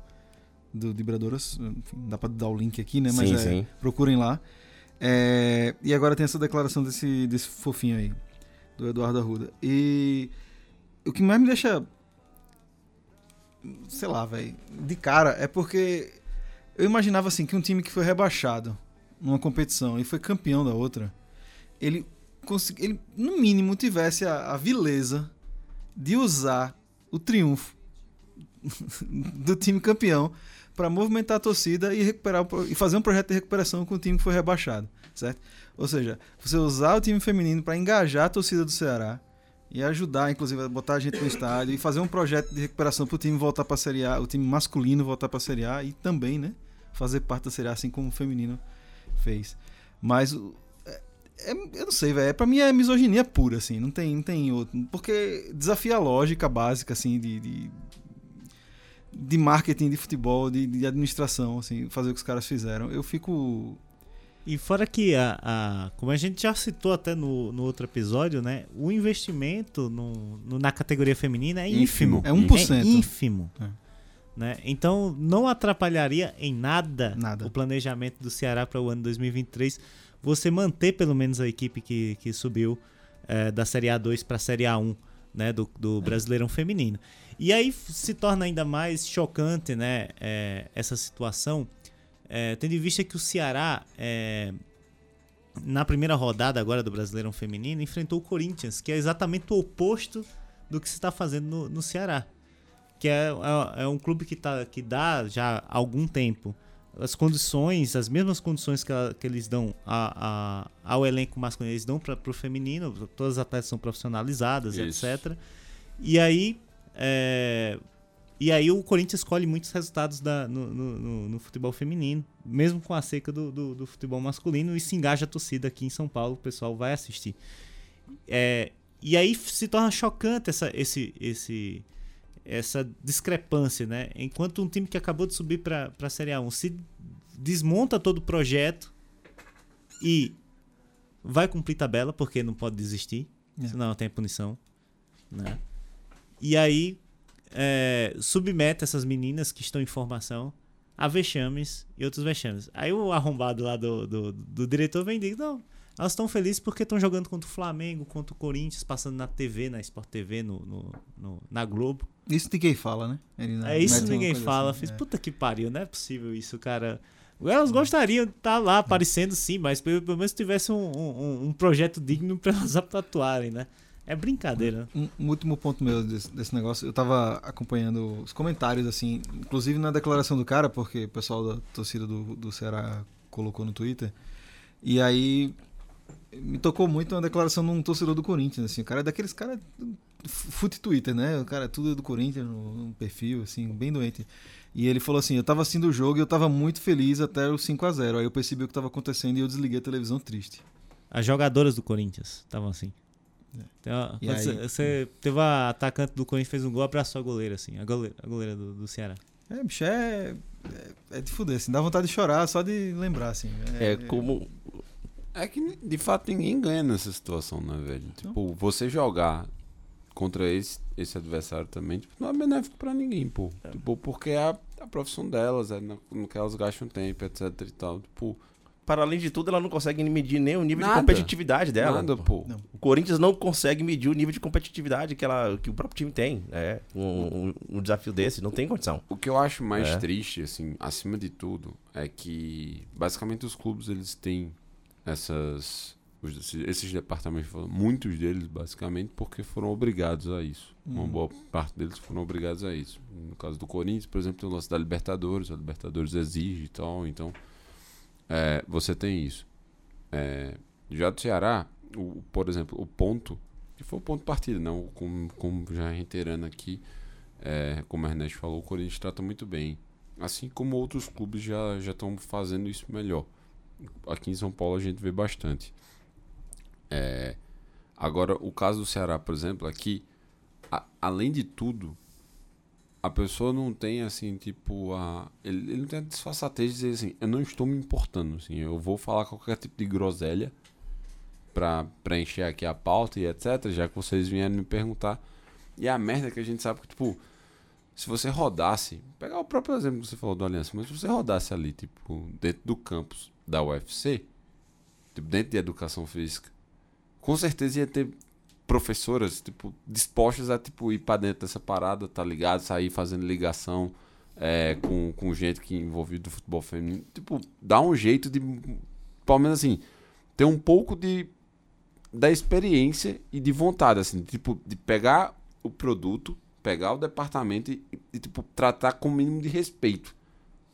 do Dibradoras. Enfim, dá pra dar o link aqui, né? Mas
sim,
é,
sim.
procurem lá. É, e agora tem essa declaração desse, desse fofinho aí, do Eduardo Arruda. E o que mais me deixa. Sei lá, velho. De cara, é porque eu imaginava assim que um time que foi rebaixado numa competição e foi campeão da outra, ele, ele no mínimo tivesse a, a vileza de usar o triunfo [LAUGHS] do time campeão para movimentar a torcida e recuperar e fazer um projeto de recuperação com o time que foi rebaixado, certo? Ou seja, você usar o time feminino para engajar a torcida do Ceará e ajudar, inclusive, a botar a gente no estádio e fazer um projeto de recuperação para o time voltar para a Série A, o time masculino voltar para a Série A e também, né, fazer parte da Série A assim como o feminino fez. Mas o- é- é- eu não sei, velho. Pra mim é misoginia pura, assim. Não tem, não tem outro. Porque desafia a lógica básica, assim, de, de, de marketing, de futebol, de, de administração, assim, fazer o que os caras fizeram. Eu fico.
E fora que, a, a- como a gente já citou até no, no outro episódio, né? O investimento no, no- na categoria feminina é ínfimo.
É 1%.
É ínfimo.
É.
Né? Então não atrapalharia em nada,
Nada.
o planejamento do Ceará para o ano 2023 você manter pelo menos a equipe que, que subiu eh, da Série A2 para a Série A1 né, do, do Brasileirão Feminino. E aí se torna ainda mais chocante né, eh, essa situação, eh, tendo em vista que o Ceará, eh, na primeira rodada agora do Brasileirão Feminino, enfrentou o Corinthians, que é exatamente o oposto do que se está fazendo no, no Ceará. Que é, é, é um clube que, tá, que dá já há algum tempo as condições, as mesmas condições que, ela- que eles dão a, a- ao elenco masculino, eles dão para o feminino, todas as atletas são profissionalizadas,
Isso.
etc. E aí, é, e aí o Corinthians escolhe muitos resultados da- no, no- no- no futebol feminino, mesmo com a seca do, do- do futebol masculino, e se engaja a torcida aqui em São Paulo, o pessoal vai assistir. É, e aí se torna chocante essa, esse, esse, essa discrepância, né? Enquanto um time que acabou de subir para a Série A1 se desmonta todo o projeto e vai cumprir tabela, porque não pode desistir,
É.
senão tem punição, né? E aí é, submete essas meninas que estão em formação a vexames e outros vexames. Aí o arrombado lá do, do, do diretor vem e diz, não, elas estão felizes porque estão jogando contra o Flamengo, contra o Corinthians, passando na TV, na Sport TV, no, no, no- na Globo.
Isso ninguém fala, né?
É isso
mete
que
uma
ninguém fala.
assim,
Fiz,
é.
puta que pariu, não é possível isso, cara. Elas gostariam de estar lá aparecendo sim, mas pelo, pelo menos tivesse um, um, um projeto digno pra elas [LAUGHS] atuarem, né? É brincadeira.
Um, um último ponto meu desse, desse negócio, eu tava acompanhando os comentários, assim, inclusive na declaração do cara, porque o pessoal da torcida do, do Ceará colocou no Twitter. E aí me tocou muito uma declaração de um torcedor do Corinthians, assim, o cara é daqueles caras fute Twitter, né? O cara tudo é do Corinthians no, no perfil, assim, bem doente. E ele falou assim: Eu tava assistindo o jogo e eu tava muito feliz até o 5 a 0 Aí eu percebi o que tava acontecendo e eu desliguei a televisão triste.
As jogadoras do Corinthians estavam assim.
E
quando
aí-
você, você teve a atacante do Corinthians fez um gol, abraçou a goleira, assim. A goleira, a goleira do, do Ceará.
É, bicho, é, é, é de fuder, assim, dá vontade de chorar só de lembrar, assim.
É como.
É que de fato ninguém ganha nessa situação, né, velho? Tipo, você jogar contra esse, esse adversário também, tipo, não é benéfico pra ninguém, pô. Tipo, porque é a, a profissão delas, é no, no que elas gastam tempo, etc e tal. Tipo,
Para além de tudo, ela não consegue medir nem o nível
Nada.
de competitividade dela.
nada, pô.
Não.
O Corinthians não consegue medir o nível de competitividade que, ela, que o próprio time tem. É um, um- um desafio desse, não tem condição.
O que eu acho mais
É.
triste, assim, acima de tudo, é que basicamente os clubes eles têm essas os- esses- departamentos, muitos deles basicamente porque foram obrigados a isso. Uma
Uhum.
boa parte deles foram obrigados a isso. No caso do Corinthians, por exemplo, tem o lance da Libertadores, a Libertadores exige e tal, então é, você tem isso. É, já do Ceará, o, por exemplo, o ponto, que foi o ponto de partida, não, como, como já reiterando aqui, é, como a Ernesto falou, o Corinthians trata muito bem. Assim como outros clubes já já estão fazendo isso melhor. Aqui em São Paulo a gente vê bastante. É, agora, o caso do Ceará, por exemplo, é que, a- além de tudo, a pessoa não tem assim, tipo, a. Ele, ele não tem a disfarçatez de dizer assim, eu não estou me importando, assim, eu vou falar qualquer tipo de groselha pra preencher aqui a pauta e etc, já que vocês vieram me perguntar. E a merda é que a gente sabe que, tipo, se você rodasse, pegar o próprio exemplo que você falou do Aliança, mas se você rodasse ali, tipo, dentro do campus da UFC, tipo, dentro de educação física, com certeza ia ter professoras, tipo, dispostas a, tipo, ir pra dentro dessa parada, tá ligado? Sair fazendo ligação é, com, com gente que é envolvida do futebol feminino. Tipo, dá um jeito de, pelo menos assim, ter um pouco de da experiência e de vontade, assim, tipo, de pegar o produto, pegar o departamento e, e, tipo, tratar com o mínimo de respeito.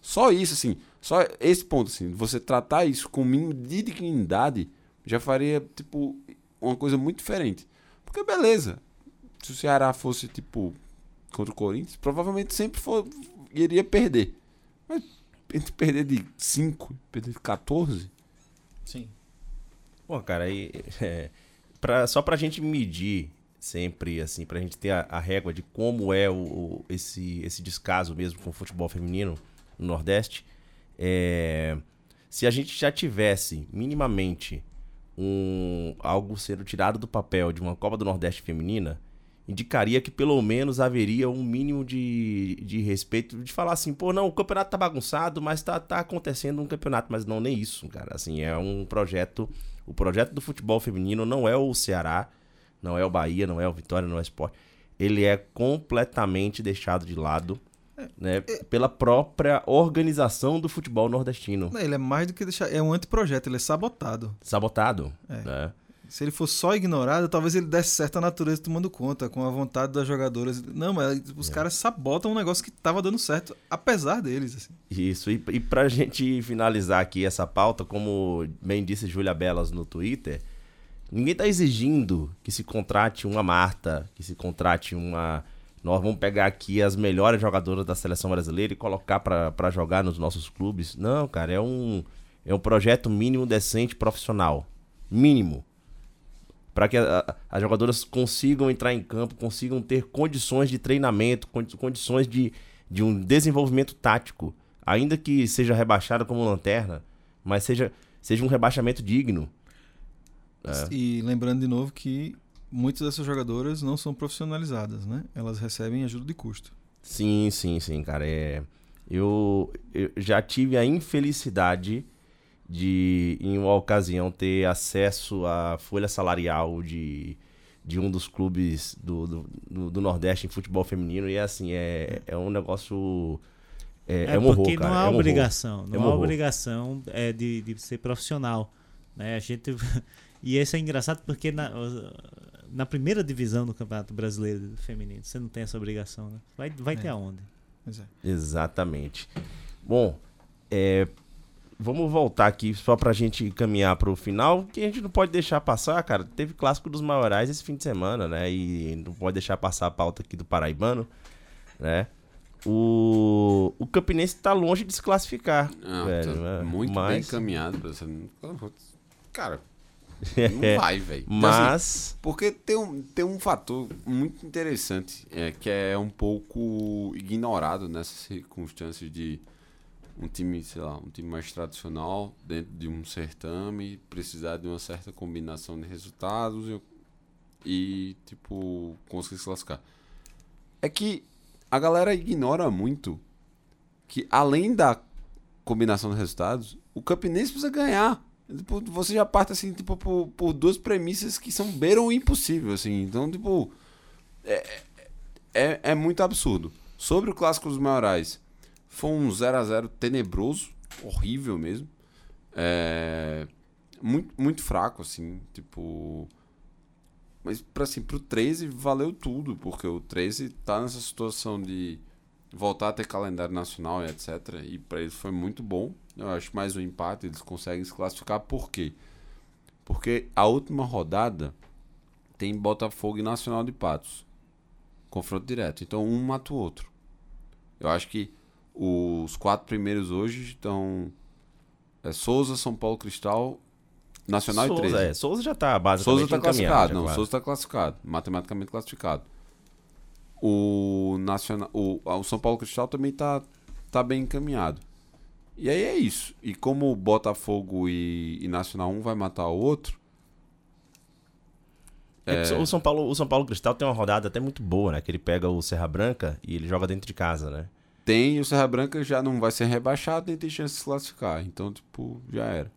Só isso, assim, só esse ponto, assim, você tratar isso com o mínimo de dignidade já faria, tipo, uma coisa muito diferente. Porque, beleza, se o Ceará fosse, tipo, contra o Corinthians, provavelmente sempre for, iria perder. Mas entre perder de 5, perder de 14,
Sim.
Pô, cara, aí, [LAUGHS] é, pra, só pra gente medir sempre, assim, pra gente ter a, a régua de como é o, o- esse, esse descaso mesmo com o futebol feminino no Nordeste, é, se a gente já tivesse minimamente um, algo sendo tirado do papel de uma Copa do Nordeste feminina, indicaria que pelo menos haveria um mínimo de, de respeito de falar assim, pô, não, o campeonato tá bagunçado, mas tá, tá acontecendo um campeonato, mas não nem isso, cara. Assim, é um projeto, o projeto do futebol feminino não é o Ceará, não é o Bahia, não é o Vitória, não é o Sport. Ele é completamente deixado de lado, né, pela própria organização do futebol nordestino.
Ele é mais do que deixar. É um anteprojeto, ele é sabotado.
Sabotado,
É.
né?
Se ele fosse só ignorado, talvez ele desse certo a natureza tomando conta, com a vontade das jogadoras. Não, mas os caras sabotam um negócio que tava dando certo, apesar deles. Assim.
Isso, e, e pra gente finalizar aqui essa pauta, como bem disse Júlia Belas no Twitter, ninguém tá exigindo que se contrate uma Marta, que se contrate uma. Nós vamos pegar aqui as melhores jogadoras da seleção brasileira e colocar pra jogar nos nossos clubes. Não, cara, é um, é um projeto mínimo, decente, profissional. Mínimo. Para que a- a- as jogadoras consigam entrar em campo, consigam ter condições de treinamento, condi- condições de, de um desenvolvimento tático, ainda que seja rebaixada como lanterna, mas seja, seja um rebaixamento digno. É.
E lembrando de novo que muitas dessas jogadoras não são profissionalizadas, né? Elas recebem ajuda de custo.
Sim, sim, sim, cara. É... Eu, eu já tive a infelicidade de, em uma ocasião, ter acesso à folha salarial de, de um dos clubes do, do, do, Nordeste em futebol feminino. E é assim, é, é um negócio. É, é, um horror,
porque
cara.
não
é
há
um horror.
obrigação,
É
não
um
há
horror.
obrigação é, de, de ser profissional. Né? A gente e isso é engraçado porque na, na primeira divisão do Campeonato Brasileiro Feminino você não tem essa obrigação, né? Vai, vai ter
É.
aonde?
Pois é.
Exatamente. Bom, é, vamos voltar aqui só pra gente caminhar pro final, que a gente não pode deixar passar, cara. Teve clássico dos maiorais esse fim de semana, né? E não pode deixar passar a pauta aqui do Paraibano, né? O, o Campinense tá longe de se classificar,
Ah,
velho.
tá
né?
muito bem
mas,
encaminhado. você não- Cara, não vai, velho. Então, assim,
mas
Porque tem um, tem um fator muito interessante é, que é um pouco ignorado nessas circunstâncias de um time, sei lá, um time mais tradicional dentro de um certame precisar de uma certa combinação de resultados e, tipo, conseguir se classificar. É que a galera ignora muito que além da combinação de resultados, o Campinense precisa ganhar. Tipo, você já parte assim, tipo, por, por duas premissas que são beiram o impossível, assim. Então, tipo, é, é, é muito absurdo. Sobre o clássico dos maiorais, foi um 0 a 0 tenebroso, horrível mesmo. É, muito, muito fraco, assim, tipo. Mas pra, assim, pro 13 valeu tudo, porque o 13 tá nessa situação de voltar a ter calendário nacional e etc. E pra eles foi muito bom. Eu acho mais um empate, eles conseguem se classificar. Por quê? Porque a última rodada tem Botafogo e Nacional de Patos. Confronto direto. Então um mata o outro. Eu acho que os quatro primeiros hoje estão é, Souza, São Paulo Cristal, Nacional e 13.
Souza, é, Souza já tá basicamente
Souza está classificado, não,
quase.
Souza está classificado, matematicamente classificado. O Nacional, o, o São Paulo Cristal também tá, tá bem encaminhado. E aí é isso. E como o Botafogo e, e Nacional um vai matar o outro,
É que O São Paulo, o São Paulo Cristal tem uma rodada até muito boa, né? Que ele pega o Serra Branca e ele joga dentro de casa, né?
tem e o Serra Branca já não vai ser rebaixado nem tem chance de se classificar. Então, tipo, já era.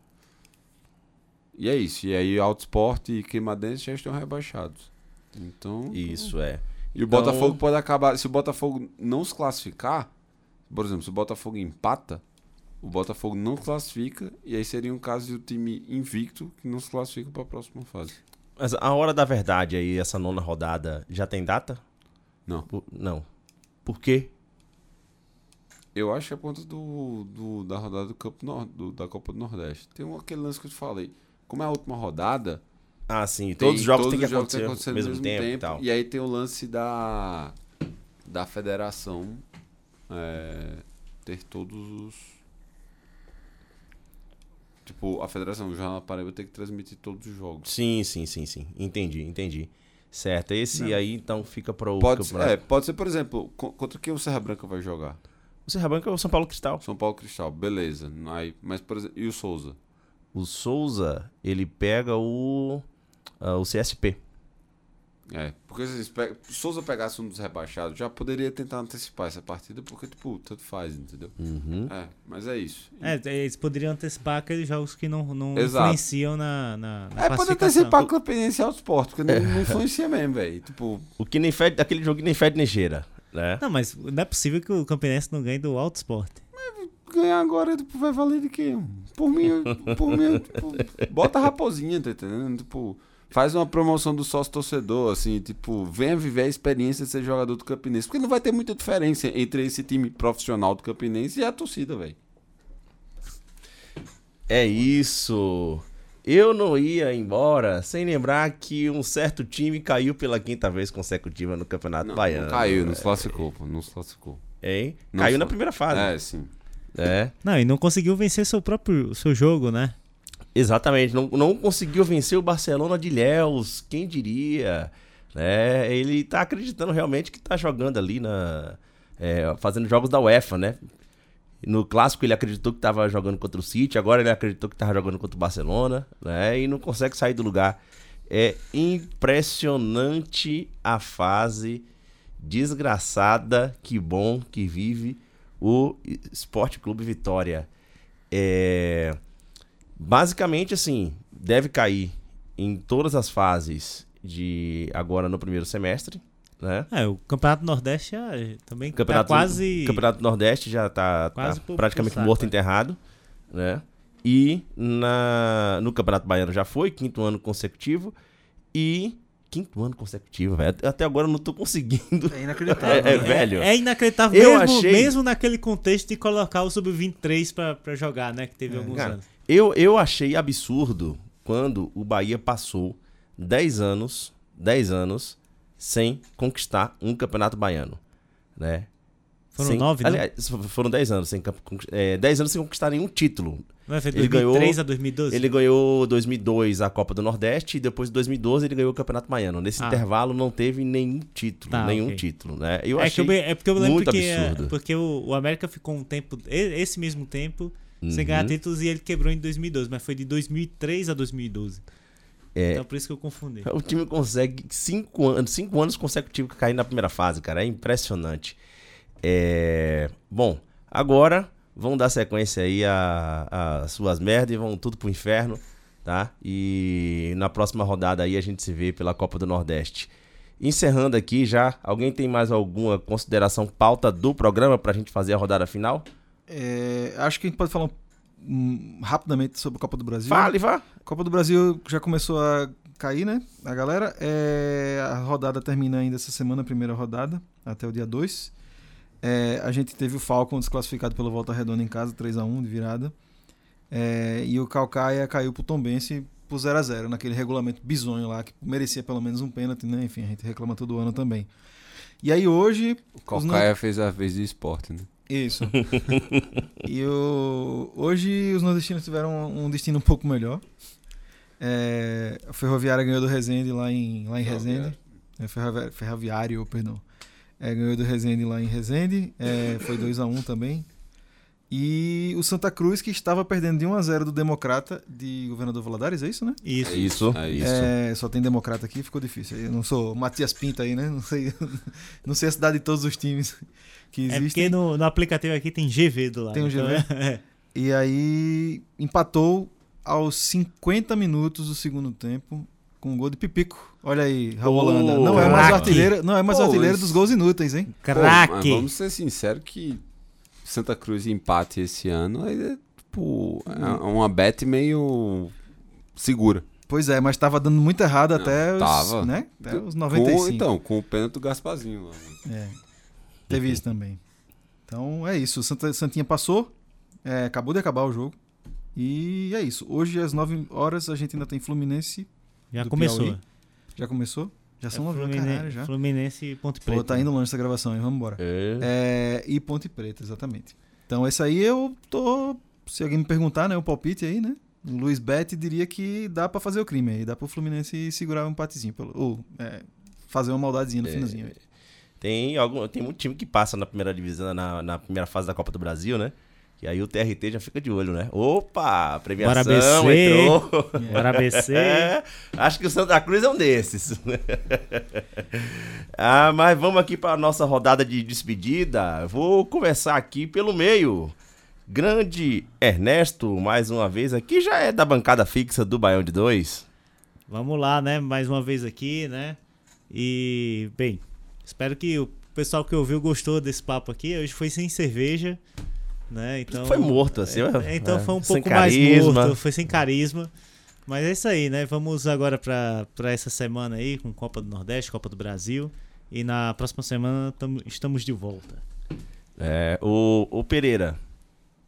E é isso. E aí Alto Esporte e Queimadense já estão rebaixados. Então.
Isso é.
E o
Então-
Botafogo pode acabar. Se o Botafogo não se classificar, por exemplo, se o Botafogo empata, o Botafogo não classifica, e aí seria um caso de um time invicto que não se classifica para a próxima fase.
Mas a hora da verdade aí, essa nona rodada, já tem data?
Não.
Por- não. Por quê?
Eu acho que é por conta do, do- da rodada do Campo Nor- do- da Copa do Nordeste. Tem um, aquele lance que eu te falei. Como é a última rodada,
Ah, sim.
tem-
Todos os jogos têm que
jogos
acontecer ao mesmo, tempo, e tal.
E aí tem o lance da, da federação é, ter todos os. Tipo, a federação, o Jornal da Paraíba tem que transmitir todos os jogos.
Sim, sim, sim, sim. Entendi, entendi. Certo. Esse
Não.
aí, então, fica para o
Pode, ser- é, pode ser, por exemplo, co- contra quem o Serra Branca vai jogar?
O Serra Branca é o São Paulo Cristal.
São Paulo Cristal, beleza. Aí, mas, por exemplo, e o Souza?
O Souza, ele pega o, ah, o CSP.
É, porque se o Souza pegasse um dos rebaixados, já poderia tentar antecipar essa partida, porque, tipo, tanto faz, entendeu?
Uhum.
É, mas é isso.
É, eles poderiam antecipar aqueles jogos que não, não
Exato.
influenciam na, na, na
É, pode antecipar a Campinense ao esporte, porque não, não influencia mesmo, velho. Tipo,
O que nem fede, aquele jogo que nem fede nem cheira, né?
Não, mas não é possível que o Campinense não ganhe do Alto Sport.
ganhar agora tipo, vai valer de quê? Por mim, por mim, tipo, bota a raposinha, tá entendendo? Tipo, faz uma promoção do sócio torcedor, assim, tipo, venha viver a experiência de ser jogador do Campinense. Porque não vai ter muita diferença entre esse time profissional do Campinense e a torcida, velho.
É isso. Eu não ia embora sem lembrar que um certo time caiu pela quinta vez consecutiva no Campeonato
Não,
Baiano.
não caiu, não se classificou, pô, não se classificou.
Hein?
Não
caiu
só-
na primeira fase.
É, sim.
É,
Não, e não conseguiu vencer seu próprio seu jogo, né?
Exatamente. Não, não conseguiu vencer o Barcelona de Léus, quem diria? Né? Ele tá acreditando realmente que tá jogando ali na. é, fazendo jogos da UEFA, né? No clássico ele acreditou que tava jogando contra o City, agora ele acreditou que tava jogando contra o Barcelona, né? E não consegue sair do lugar. É impressionante a fase desgraçada, que bom que vive o Esporte Clube Vitória. É, basicamente, assim, deve cair em todas as fases de agora no primeiro semestre, né?
É, o Campeonato Nordeste já, também
Campeonato,
tá quase.
Campeonato Nordeste já tá, tá
Quase pro-
praticamente
saco,
morto
é.
enterrado, né? E na, no Campeonato Baiano já foi, quinto ano consecutivo. E. Quinto ano consecutivo, velho. Até agora eu não tô conseguindo.
É inacreditável. [LAUGHS]
É, é,
né?
velho.
É inacreditável,
Eu
mesmo,
achei-
mesmo naquele contexto de colocar o Sub-23 pra, pra jogar, né? Que teve
É,
alguns
cara,
anos.
Eu, eu achei absurdo quando o Bahia passou 10 anos, 10 anos sem conquistar um campeonato baiano, né?
Foram
Sem-
nove,
aliás, foram 10 anos sem, é, 10 anos sem conquistar nenhum título.
Não é, foi
ele
2003
ganhou-
a 2012?
Ele ganhou 2002 a Copa do Nordeste e depois de 2012 ele ganhou o Campeonato Baiano. Nesse
Ah.
intervalo não teve nenhum título,
Tá,
nenhum
ok.
título, né? Eu
é,
achei
eu, é porque eu lembro
muito
que é,
absurdo.
porque o, o América ficou um tempo, esse mesmo tempo, sem ganhar
Uhum.
títulos e ele quebrou em 2012, mas foi de 2003 a 2012.
É.
Então por isso que eu confundi.
O time consegue cinco anos, cinco anos consecutivos cair na primeira fase, cara. É impressionante. É... Bom, agora vão dar sequência aí às suas merdas e vão tudo pro inferno, tá? E na próxima rodada aí a gente se vê pela Copa do Nordeste. Encerrando aqui já, alguém tem mais alguma consideração pauta do programa pra gente fazer a rodada final?
É, acho que a gente pode falar hum, rapidamente sobre a Copa do Brasil.
Fale, vá.
A Copa do Brasil já começou a cair, né? A galera. É, a rodada termina ainda essa semana, a primeira rodada, até o dia 2. É, a gente teve o Falcon desclassificado pelo Volta Redonda em casa, 3x1 de virada. É, e o Calcaia caiu pro Tombense por 0x0, naquele regulamento bizonho lá, que merecia pelo menos um pênalti, né? Enfim, a gente reclama todo ano também. E aí hoje.
O Calcaia fez a vez de esporte, né?
Isso. [LAUGHS] e o... hoje os nordestinos tiveram um destino um pouco melhor. É, A Ferroviária ganhou do Resende lá em, lá em Resende. É, Ferroviário, perdão. É, ganhou do Resende lá em Resende. É, foi 2x1 também. E o Santa Cruz, que estava perdendo de 1x0 do Democrata de Governador Valadares, é isso, né?
Isso.
É isso. É isso.
É, só tem democrata aqui, ficou difícil. Eu não sou Matias Pinto aí, né? Não sei, [LAUGHS] não sei a cidade de todos os times que
É
existem.
porque no, no aplicativo aqui tem GV do lado.
Tem um
então
GV? [LAUGHS]
é-
E aí empatou aos 50 minutos do segundo tempo com um gol de Pipico. Olha aí, Raul Holanda. Não é mais o
craque.
artilheiro, não é mais o
Pô,
artilheiro dos gols inúteis, hein?
Craque!
vamos ser sinceros que Santa Cruz empate esse ano aí é tipo é uma bet meio segura.
Pois é, mas tava dando muito errado até os,
tava.
né? Até os
Com,
95.
então, com o pênalti do Gasparzinho lá.
É. Teve isso também. Então é isso. O Santa, Santinha passou. é, acabou de acabar o jogo. E é isso. Hoje, às 9 horas, a gente ainda tem Fluminense.
Já
do
começou.
Piauí. Já começou? Já são
É
9 horas,
Fluminense,
caralho, já.
Fluminense e Ponte Preta.
Pô, tá indo longe essa gravação, hein? Vamos embora.
É.
É, e Ponte Preta, exatamente. Então, esse aí eu tô. Se alguém me perguntar, né? O palpite aí, né? O Luiz Betti diria que dá pra fazer o crime aí. Dá pro Fluminense segurar um empatezinho. Pelo, ou é, fazer uma maldadezinha no
É.
finalzinho. aí.
Tem, algum, tem muito time que passa na primeira divisão, na, na primeira fase da Copa do Brasil, né? E aí o TRT já fica de olho, né? Opa, premiação
Bora BC.
entrou.
Bora ABC. [LAUGHS]
É, acho que o Santa Cruz é um desses. [LAUGHS] ah, mas vamos aqui para nossa rodada de despedida. Vou começar aqui pelo meio. Grande Ernesto, mais uma vez aqui, já é da bancada fixa do Baião de Dois.
Vamos lá, né? Mais uma vez aqui, né? E, bem, espero que o pessoal que ouviu gostou desse papo aqui. Hoje foi sem cerveja, né? Então,
Foi morto, assim.
É, então
é,
foi um pouco mais morto, foi sem carisma. Mas é isso aí, né? Vamos agora pra pra essa semana aí com Copa do Nordeste, Copa do Brasil. E na próxima semana tamo- estamos de volta.
É, o, o Pereira,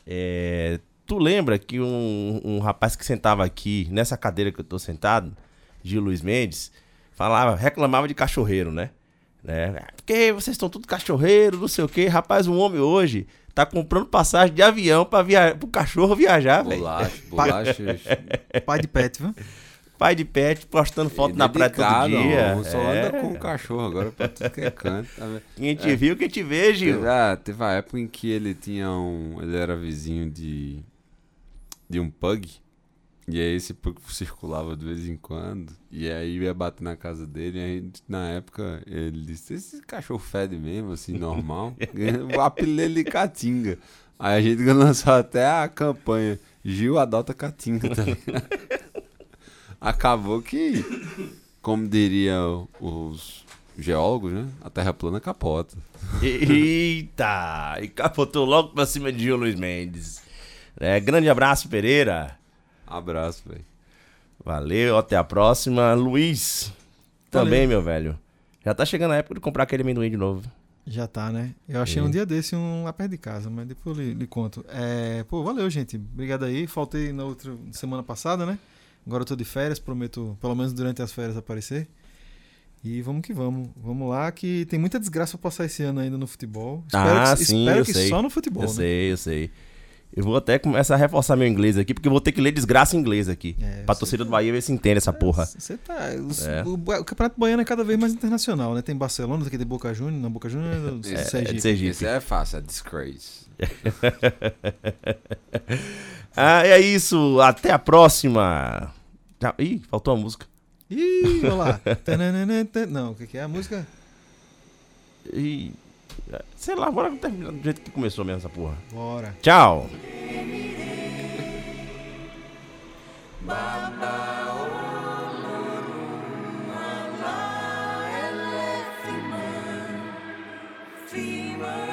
é, tu lembra que um, um rapaz que sentava aqui, nessa cadeira que eu tô sentado, Gil Luiz Mendes, falava, reclamava de cachorreiro, né? né? Porque vocês estão tudo cachorreiro, não sei o quê. Rapaz, um homem hoje tá comprando passagem de avião para via... pro cachorro viajar, velho.
Bolacha, [LAUGHS] bolachas.
Pai de pet, viu?
Pai de pet postando foto
E
na praia todo dia.
ó, Só
É.
anda com o cachorro agora pra tudo que é canto. Tá?
Quem te viu, quem te vê, Gil.
Teve, ah, teve a época em que ele tinha um. Ele era vizinho de. de um pug. E aí esse pouco circulava de vez em quando. E aí ia bater na casa dele. E aí, na época, ele disse: Esse cachorro fede mesmo, assim, normal. [LAUGHS] [LAUGHS] o apelido de Catinga. Aí a gente [LAUGHS] lançou até a campanha: Gil adota Catinga também. Acabou que, como diriam os geólogos, né? A terra plana capota.
Eita! E capotou logo pra cima de Gil Luiz Mendes. É, grande abraço, Pereira.
Abraço, velho.
Valeu, até a próxima. Luiz, também,
Valeu.
meu velho. Já tá chegando a época de comprar aquele amendoim de novo.
Já tá, né? Eu achei
Sim.
um dia desse um lá perto de casa, mas depois eu lhe, lhe conto. É, pô, valeu, gente. Obrigado aí. Faltei na outra semana passada, né? Agora eu tô de férias, prometo, pelo menos durante as férias, aparecer. E vamos que vamos. Vamos lá, que tem muita desgraça pra passar esse ano ainda no futebol. Espero
Ah,
que,
sim,
espero
eu
que
sei.
só no futebol,
eu
né?
sei, eu sei. Eu vou até começar a reforçar meu inglês aqui, porque eu vou ter que ler desgraça em inglês aqui.
É,
pra torcida do Bahia ver se entende essa porra.
Você tá. os-
É.
O, o Campeonato Baiano é cada vez mais internacional, né? Tem Barcelona, tem Boca Juniors, na Boca Juniors, é, do
É,
É,
Sergipe.
de Sergipe.
Esse é fácil, é disgrace. [LAUGHS]
Ah, é isso. Até a próxima. Já- Ih, faltou a música.
Ih, olha lá. [LAUGHS] Não, o que, que é a música?
Ih, Sei lá, bora terminar do jeito que começou mesmo essa porra.
Bora.
Tchau.
Fever.